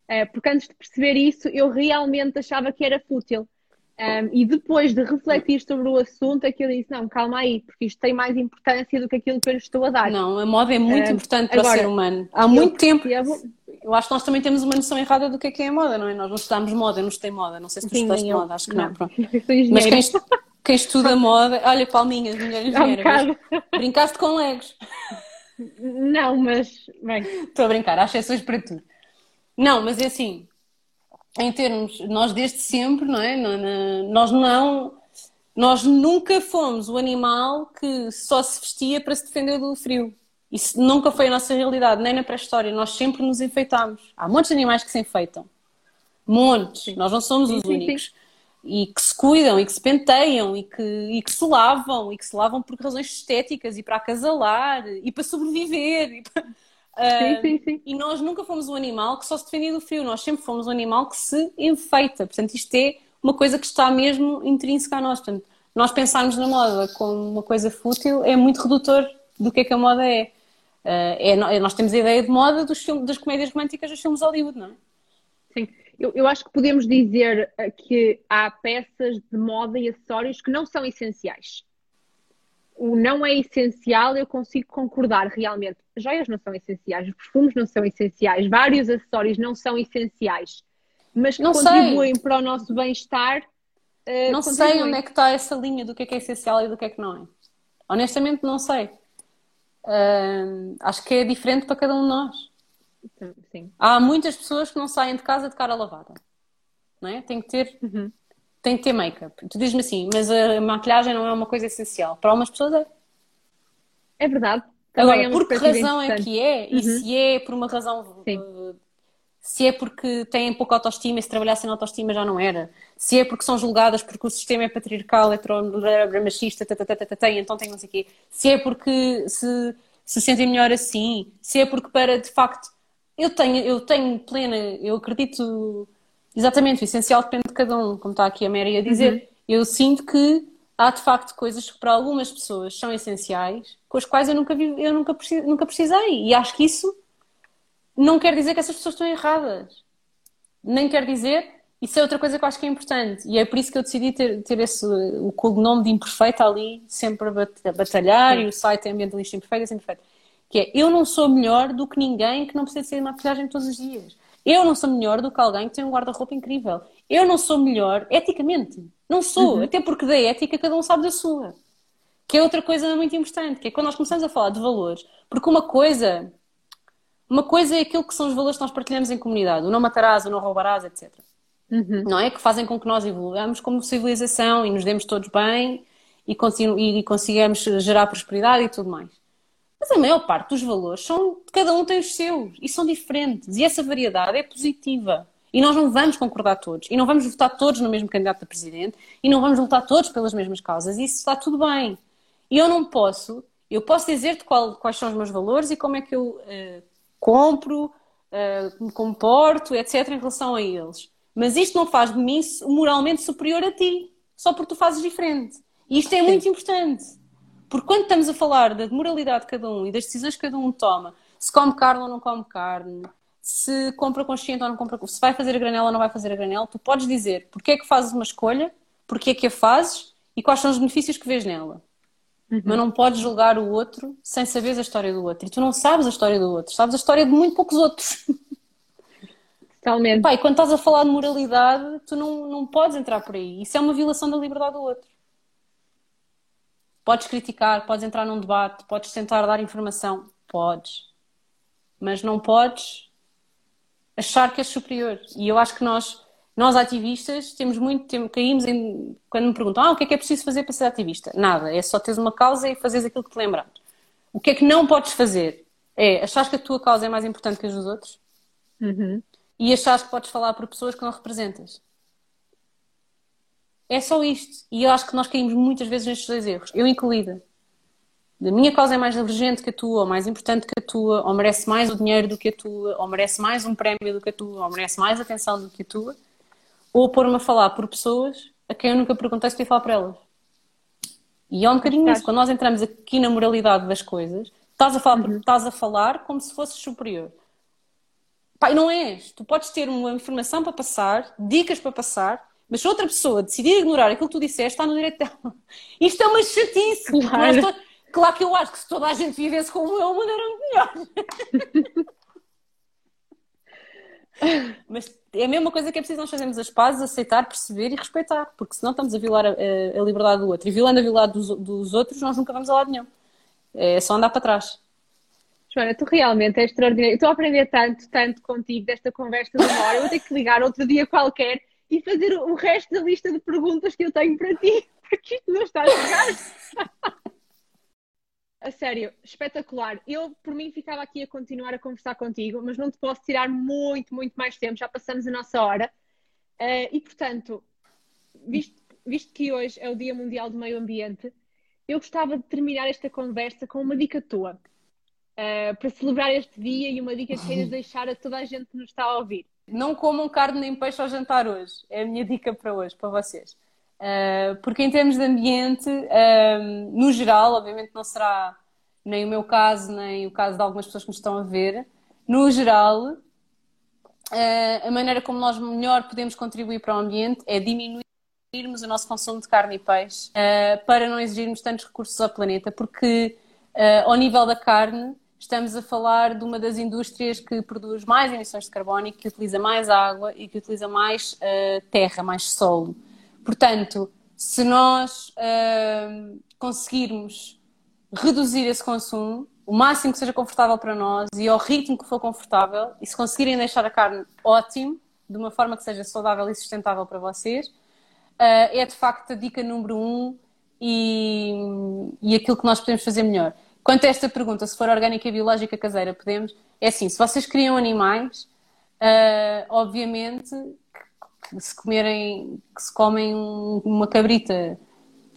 Eh, porque antes de perceber isso, eu realmente achava que era fútil. Um, e depois de refletir sobre o assunto, é que eu disse: não, calma aí, porque isto tem mais importância do que aquilo que eu lhe estou a dar. Não, a moda é muito um, importante para agora, o ser humano. Há muito tempo. Eu acho que nós também temos uma noção errada do que é que é a moda, não é? Nós não estudamos moda, não estudei moda. Não sei se tu Sim, estudaste moda, acho que não. não Mas quem, quem, estuda moda, olha, palminhas, mulher engenheira. Um brincaste com legos. Não, mas. Bem. Estou a brincar, há exceções para tudo. Não, mas é assim, em termos, nós desde sempre, não é? Nós não, nós nunca fomos o animal que só se vestia para se defender do frio. Isso nunca foi a nossa realidade, nem na pré-história. Nós sempre nos enfeitámos. Há muitos animais que se enfeitam. Montes. Sim. Nós não somos sim, os sim, únicos. E que se cuidam, e que se penteiam, e que, e que se lavam, e que se lavam por razões estéticas, e para acasalar, e para sobreviver. E para sim, sim, sim. E nós nunca fomos um animal que só se defendia do frio, nós sempre fomos um animal que se enfeita. Portanto, isto é uma coisa que está mesmo intrínseca a nós. Portanto, nós pensarmos na moda como uma coisa fútil é muito redutor do que é que a moda é. Uh, é nós temos a ideia de moda dos filmes, das comédias românticas dos filmes Hollywood, não é? Sim, eu, eu acho que podemos dizer que há peças de moda e acessórios que não são essenciais o não é essencial, eu consigo concordar realmente. Joias não são essenciais, os perfumes não são essenciais, vários acessórios não são essenciais, mas que não contribuem sei. para o nosso bem-estar. Uh, não sei onde é que está essa linha do que é que é essencial e do que é que não é. Honestamente, não sei. Uh, acho que é diferente para cada um de nós. Sim. Há muitas pessoas que não saem de casa de cara lavada. Não é? Tem que ter uhum tem que ter make-up. Tu dizes-me assim, mas a maquilhagem não é uma coisa essencial. Para algumas pessoas é. É verdade. Também Agora, é por que razão é que é? Uhum. E se é por uma razão. Sim. Uh, se é porque têm pouca autoestima e se trabalhassem na autoestima já não era. Se é porque são julgadas porque o sistema é patriarcal, machista, então tem não sei o quê. Se é porque se, se sentem melhor assim. Se é porque para, de facto, eu tenho, eu tenho plena, eu acredito Exatamente, o essencial depende de cada um, como está aqui a Mary a dizer. Uhum. Eu sinto que há de facto coisas que para algumas pessoas são essenciais, com as quais eu nunca, vi, eu nunca, nunca precisei. E acho que isso não quer dizer que essas pessoas estão erradas. Nem quer dizer, isso é outra coisa que eu acho que é importante. E é por isso que eu decidi ter, ter esse, o cognome de imperfeita ali, sempre a batalhar, Sim. e o site é ambientalista imperfeito, é sempre perfeito. Que é, eu não sou melhor do que ninguém que não precisa ser maquilhagem todos os dias. Eu não sou melhor do que alguém que tem um guarda-roupa incrível. Eu não sou melhor eticamente. Não sou. Uhum. Até porque da ética cada um sabe da sua. Que é outra coisa muito importante, que é quando nós começamos a falar de valores. Porque uma coisa. Uma coisa é aquilo que são os valores que nós partilhamos em comunidade. O não matarás, o não roubarás, etc. Uhum. Não é? Que fazem com que nós evoluamos como civilização e nos demos todos bem e, e consigamos gerar prosperidade e tudo mais. Mas a maior parte dos valores são, cada um tem os seus e são diferentes. E essa variedade é positiva. E nós não vamos concordar todos. E não vamos votar todos no mesmo candidato a presidente. E não vamos lutar todos pelas mesmas causas. E isso está tudo bem. E eu não posso, eu posso dizer-te quais são os meus valores e como é que eu uh, compro, uh, me comporto, etc., em relação a eles. Mas isto não faz de mim moralmente superior a ti, só porque tu fazes diferente. E isto é Sim. muito importante. Porque quando estamos a falar da moralidade de cada um e das decisões que cada um toma, se come carne ou não come carne, se compra consciente ou não compra, se vai fazer a granela ou não vai fazer a granela, tu podes dizer porque é que fazes uma escolha, porque é que a fazes e quais são os benefícios que vês nela. Uhum. Mas não podes julgar o outro sem saber a história do outro. E tu não sabes a história do outro, sabes a história de muito poucos outros. Totalmente. Pai, quando estás a falar de moralidade, tu não, não podes entrar por aí. Isso é uma violação da liberdade do outro. Podes criticar, podes entrar num debate, podes tentar dar informação, podes. Mas não podes achar que és superior. E eu acho que nós, nós ativistas, temos muito tempo, caímos em. Quando me perguntam, ah, o que é que é preciso fazer para ser ativista? Nada, é só teres uma causa e fazeres aquilo que te lembrares. O que é que não podes fazer? É achar que a tua causa é mais importante que a dos outros uhum. e achar que podes falar por pessoas que não representas. É só isto. E eu acho que nós caímos muitas vezes nestes dois erros, eu incluída. A minha causa é mais urgente que a tua, ou mais importante que a tua, ou merece mais o dinheiro do que a tua, ou merece mais um prémio do que a tua, ou merece mais atenção do que a tua, ou pôr-me a falar por pessoas a quem eu nunca perguntei se podia falar para elas. E é um bocadinho isso. Quando nós entramos aqui na moralidade das coisas, estás a falar, uhum. estás a falar como se fosses superior. Pai, não és. Tu podes ter uma informação para passar, dicas para passar, mas se outra pessoa decidir ignorar aquilo que tu disseste, está no direito dela. Isto é uma chatice. Claro. claro que eu acho que se toda a gente vivesse como eu, o mundo era melhor. mas é a mesma coisa que é preciso nós fazermos as pazes, aceitar, perceber e respeitar, porque senão estamos a violar a, a, a liberdade do outro. E violando a liberdade dos, dos outros, nós nunca vamos a lado nenhum. É só andar para trás. Joana, tu realmente és extraordinária. Estou a aprender tanto, tanto contigo desta conversa de uma hora. Eu vou ter que ligar outro dia qualquer e fazer o resto da lista de perguntas que eu tenho para ti, porque isto não está a chegar. a sério, espetacular. Eu, por mim, ficava aqui a continuar a conversar contigo, mas não te posso tirar muito, muito mais tempo. Já passamos a nossa hora. Uh, e, portanto, visto, visto que hoje é o Dia Mundial do Meio Ambiente, eu gostava de terminar esta conversa com uma dica tua uh, para celebrar este dia e uma dica que queiras deixar a toda a gente que nos está a ouvir. Não comam carne nem peixe ao jantar hoje. É a minha dica para hoje, para vocês. Uh, porque em termos de ambiente, uh, no geral, obviamente não será nem o meu caso, nem o caso de algumas pessoas que nos estão a ver, no geral, uh, a maneira como nós melhor podemos contribuir para o ambiente é diminuirmos o nosso consumo de carne e peixe para não exigirmos tantos recursos ao planeta, porque ao nível da carne, estamos a falar de uma das indústrias que produz mais emissões de carbono, que utiliza mais água e que utiliza mais uh, terra, mais solo. Portanto, se nós uh, conseguirmos reduzir esse consumo, o máximo que seja confortável para nós e ao ritmo que for confortável, e se conseguirem deixar a carne ótimo, de uma forma que seja saudável e sustentável para vocês, uh, é de facto a dica número um e, e aquilo que nós podemos fazer melhor. Quanto a esta pergunta, se for orgânica e biológica caseira, podemos. É assim, se vocês criam animais, uh, obviamente que se comerem, que se comem uma cabrita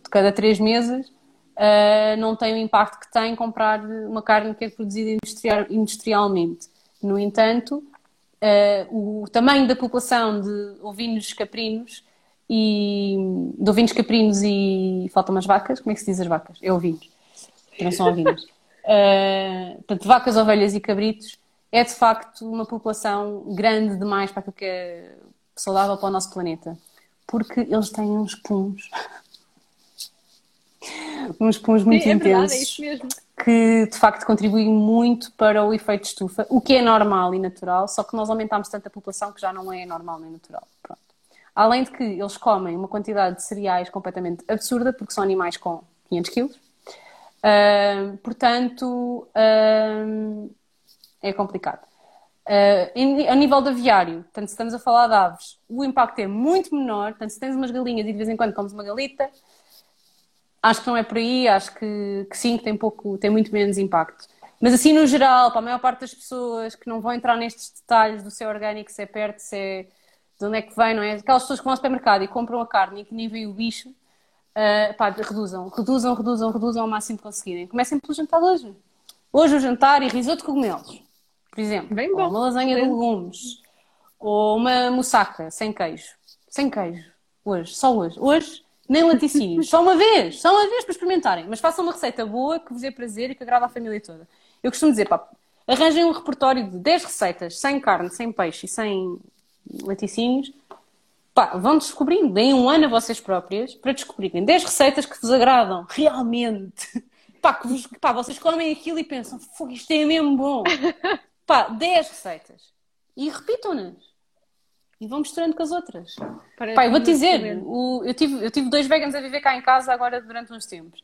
de cada três meses, uh, não tem o impacto que tem comprar uma carne que é produzida industrial, industrialmente. No entanto, uh, o tamanho da população de ovinos caprinos e de ovinos caprinos e faltam umas vacas, como é que se diz as vacas? É ovinos não são ovinas. Uh, portanto, vacas, ovelhas e cabritos é de facto uma população grande demais para aquilo que é saudável para o nosso planeta. Porque eles têm uns puns. uns puns muito Sim, é intensos. Verdade, é que de facto contribuem muito para o efeito estufa, o que é normal e natural, só que nós aumentamos tanta população que já não é normal nem natural. Pronto. Além de que eles comem uma quantidade de cereais completamente absurda, porque são animais com 500 quilos, Uh, portanto, uh, é complicado. Uh, a nível de aviário, portanto, se estamos a falar de aves, o impacto é muito menor. Portanto, se tens umas galinhas e de vez em quando comes uma galita, acho que não é por aí, acho que, que sim, que tem, pouco, tem muito menos impacto. Mas assim, no geral, para a maior parte das pessoas que não vão entrar nestes detalhes do seu orgânico, se é perto, se é de onde é que vem, não é? Aquelas pessoas que vão ao supermercado e compram a carne e que nem veio o bicho, Uh, pá, reduzam, reduzam, reduzam, reduzam ao máximo que conseguirem. Comecem pelo jantar hoje. Hoje o jantar e risoto de cogumelos, por exemplo. Bem bom. Ou uma lasanha de legumes. Ou uma moussaka sem queijo. Sem queijo. Hoje, só hoje. Hoje, nem laticínios. só uma vez. Só uma vez para experimentarem. Mas façam uma receita boa que vos dê prazer e que agrada a família toda. Eu costumo dizer, pá, arranjem um repertório de 10 receitas sem carne, sem peixe e sem laticínios pá, vão descobrindo, deem um ano a vocês próprias para descobrirem 10 receitas que vos agradam realmente. Pá, que vos, pá, vocês comem aquilo e pensam, isto é mesmo bom. Pá, 10 receitas. E repitam-nas. E vão misturando com as outras. Parece pá, eu vou-te dizer, o, eu, tive, eu tive dois veganos a viver cá em casa agora durante uns tempos.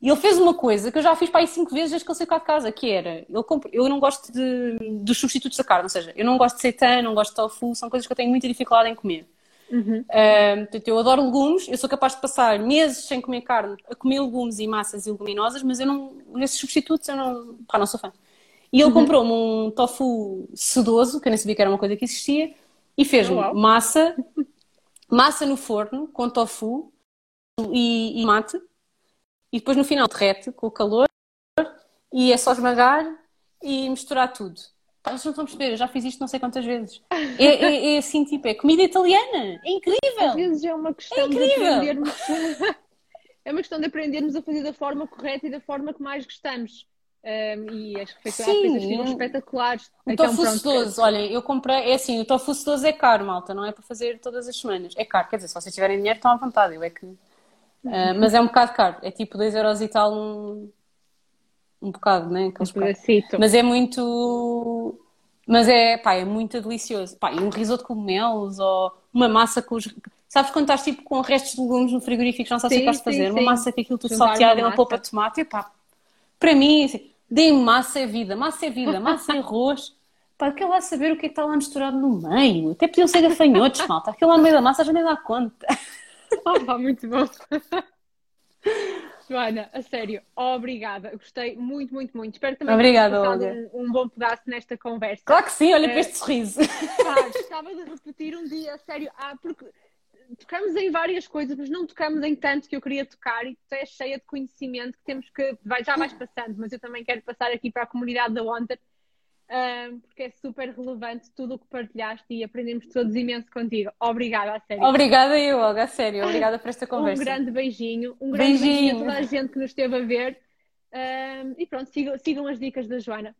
E ele fez uma coisa que eu já fiz para aí cinco vezes desde que ele saiu cá de casa, que era, ele comp... eu não gosto de, dos substitutos da carne, ou seja, eu não gosto de seitan, não gosto de tofu, são coisas que eu tenho muita dificuldade em comer. Uhum. Uh, portanto, eu adoro legumes, eu sou capaz de passar meses sem comer carne, a comer legumes e massas e leguminosas, mas eu não, nesses substitutos eu não, pá, não sou fã. E ele uhum. comprou-me um tofu sedoso, que eu nem sabia que era uma coisa que existia, e fez-me oh, massa, massa no forno com tofu e, e mate e depois no final derrete com o calor e é só esmagar e misturar tudo. Vocês não estão a perceber, eu já fiz isto não sei quantas vezes. É, é, é assim, tipo, é comida italiana. É incrível! Às vezes é uma questão É de aprendermos. é uma questão de aprendermos a fazer da forma correta e da forma que mais gostamos. Um, e as refeições ficam espetaculares. O Então, tofu sedoso, olhem, eu comprei, é assim, o tofu sedoso é caro, malta, não é para fazer todas as semanas. É caro, quer dizer, se vocês tiverem dinheiro, estão à vontade, eu é que. Ah, mas é um bocado caro, é tipo 2 euros e tal um, um bocado, né? Um pedacito. Mas é muito. Mas é, pá, é muito delicioso. Pá, e um risoto com cogumelos ou uma massa com os. Sabes quando estás tipo com restos de legumes no frigorífico, não sabes o que é vais fazer? sim, Uma massa com aquilo tudo Juntar salteado uma e uma polpa de tomate, e pá, para mim, assim, dê-me massa é vida, massa é vida, massa é arroz. Pá, que lá a saber o que é que está lá misturado no meio. Até podiam ser gafanhotos, malta. Aquilo lá no meio da massa gente nem dá conta. Pá, muito bom. Joana, a sério, obrigada. Gostei muito, muito, muito. Espero também Obrigada, ter um, um bom pedaço nesta conversa. Claro que sim, olha para É. este sorriso. Pá, gostava de repetir um dia, a sério. Ah, porque tocamos em várias coisas, mas não tocamos em tanto que eu queria tocar e tu és cheia de conhecimento que temos que. Vai, já vais passando, mas eu também quero passar aqui para a comunidade da Wonder, ah, porque é super relevante tudo o que partilhaste e aprendemos todos imenso contigo. Obrigada, a sério. Obrigada eu, a sério. Obrigada por esta Um conversa. grande beijinho, um grande beijinho a Beijinho. toda a gente que nos esteve a ver. Ah, e pronto, sigam, sigam as dicas da Joana.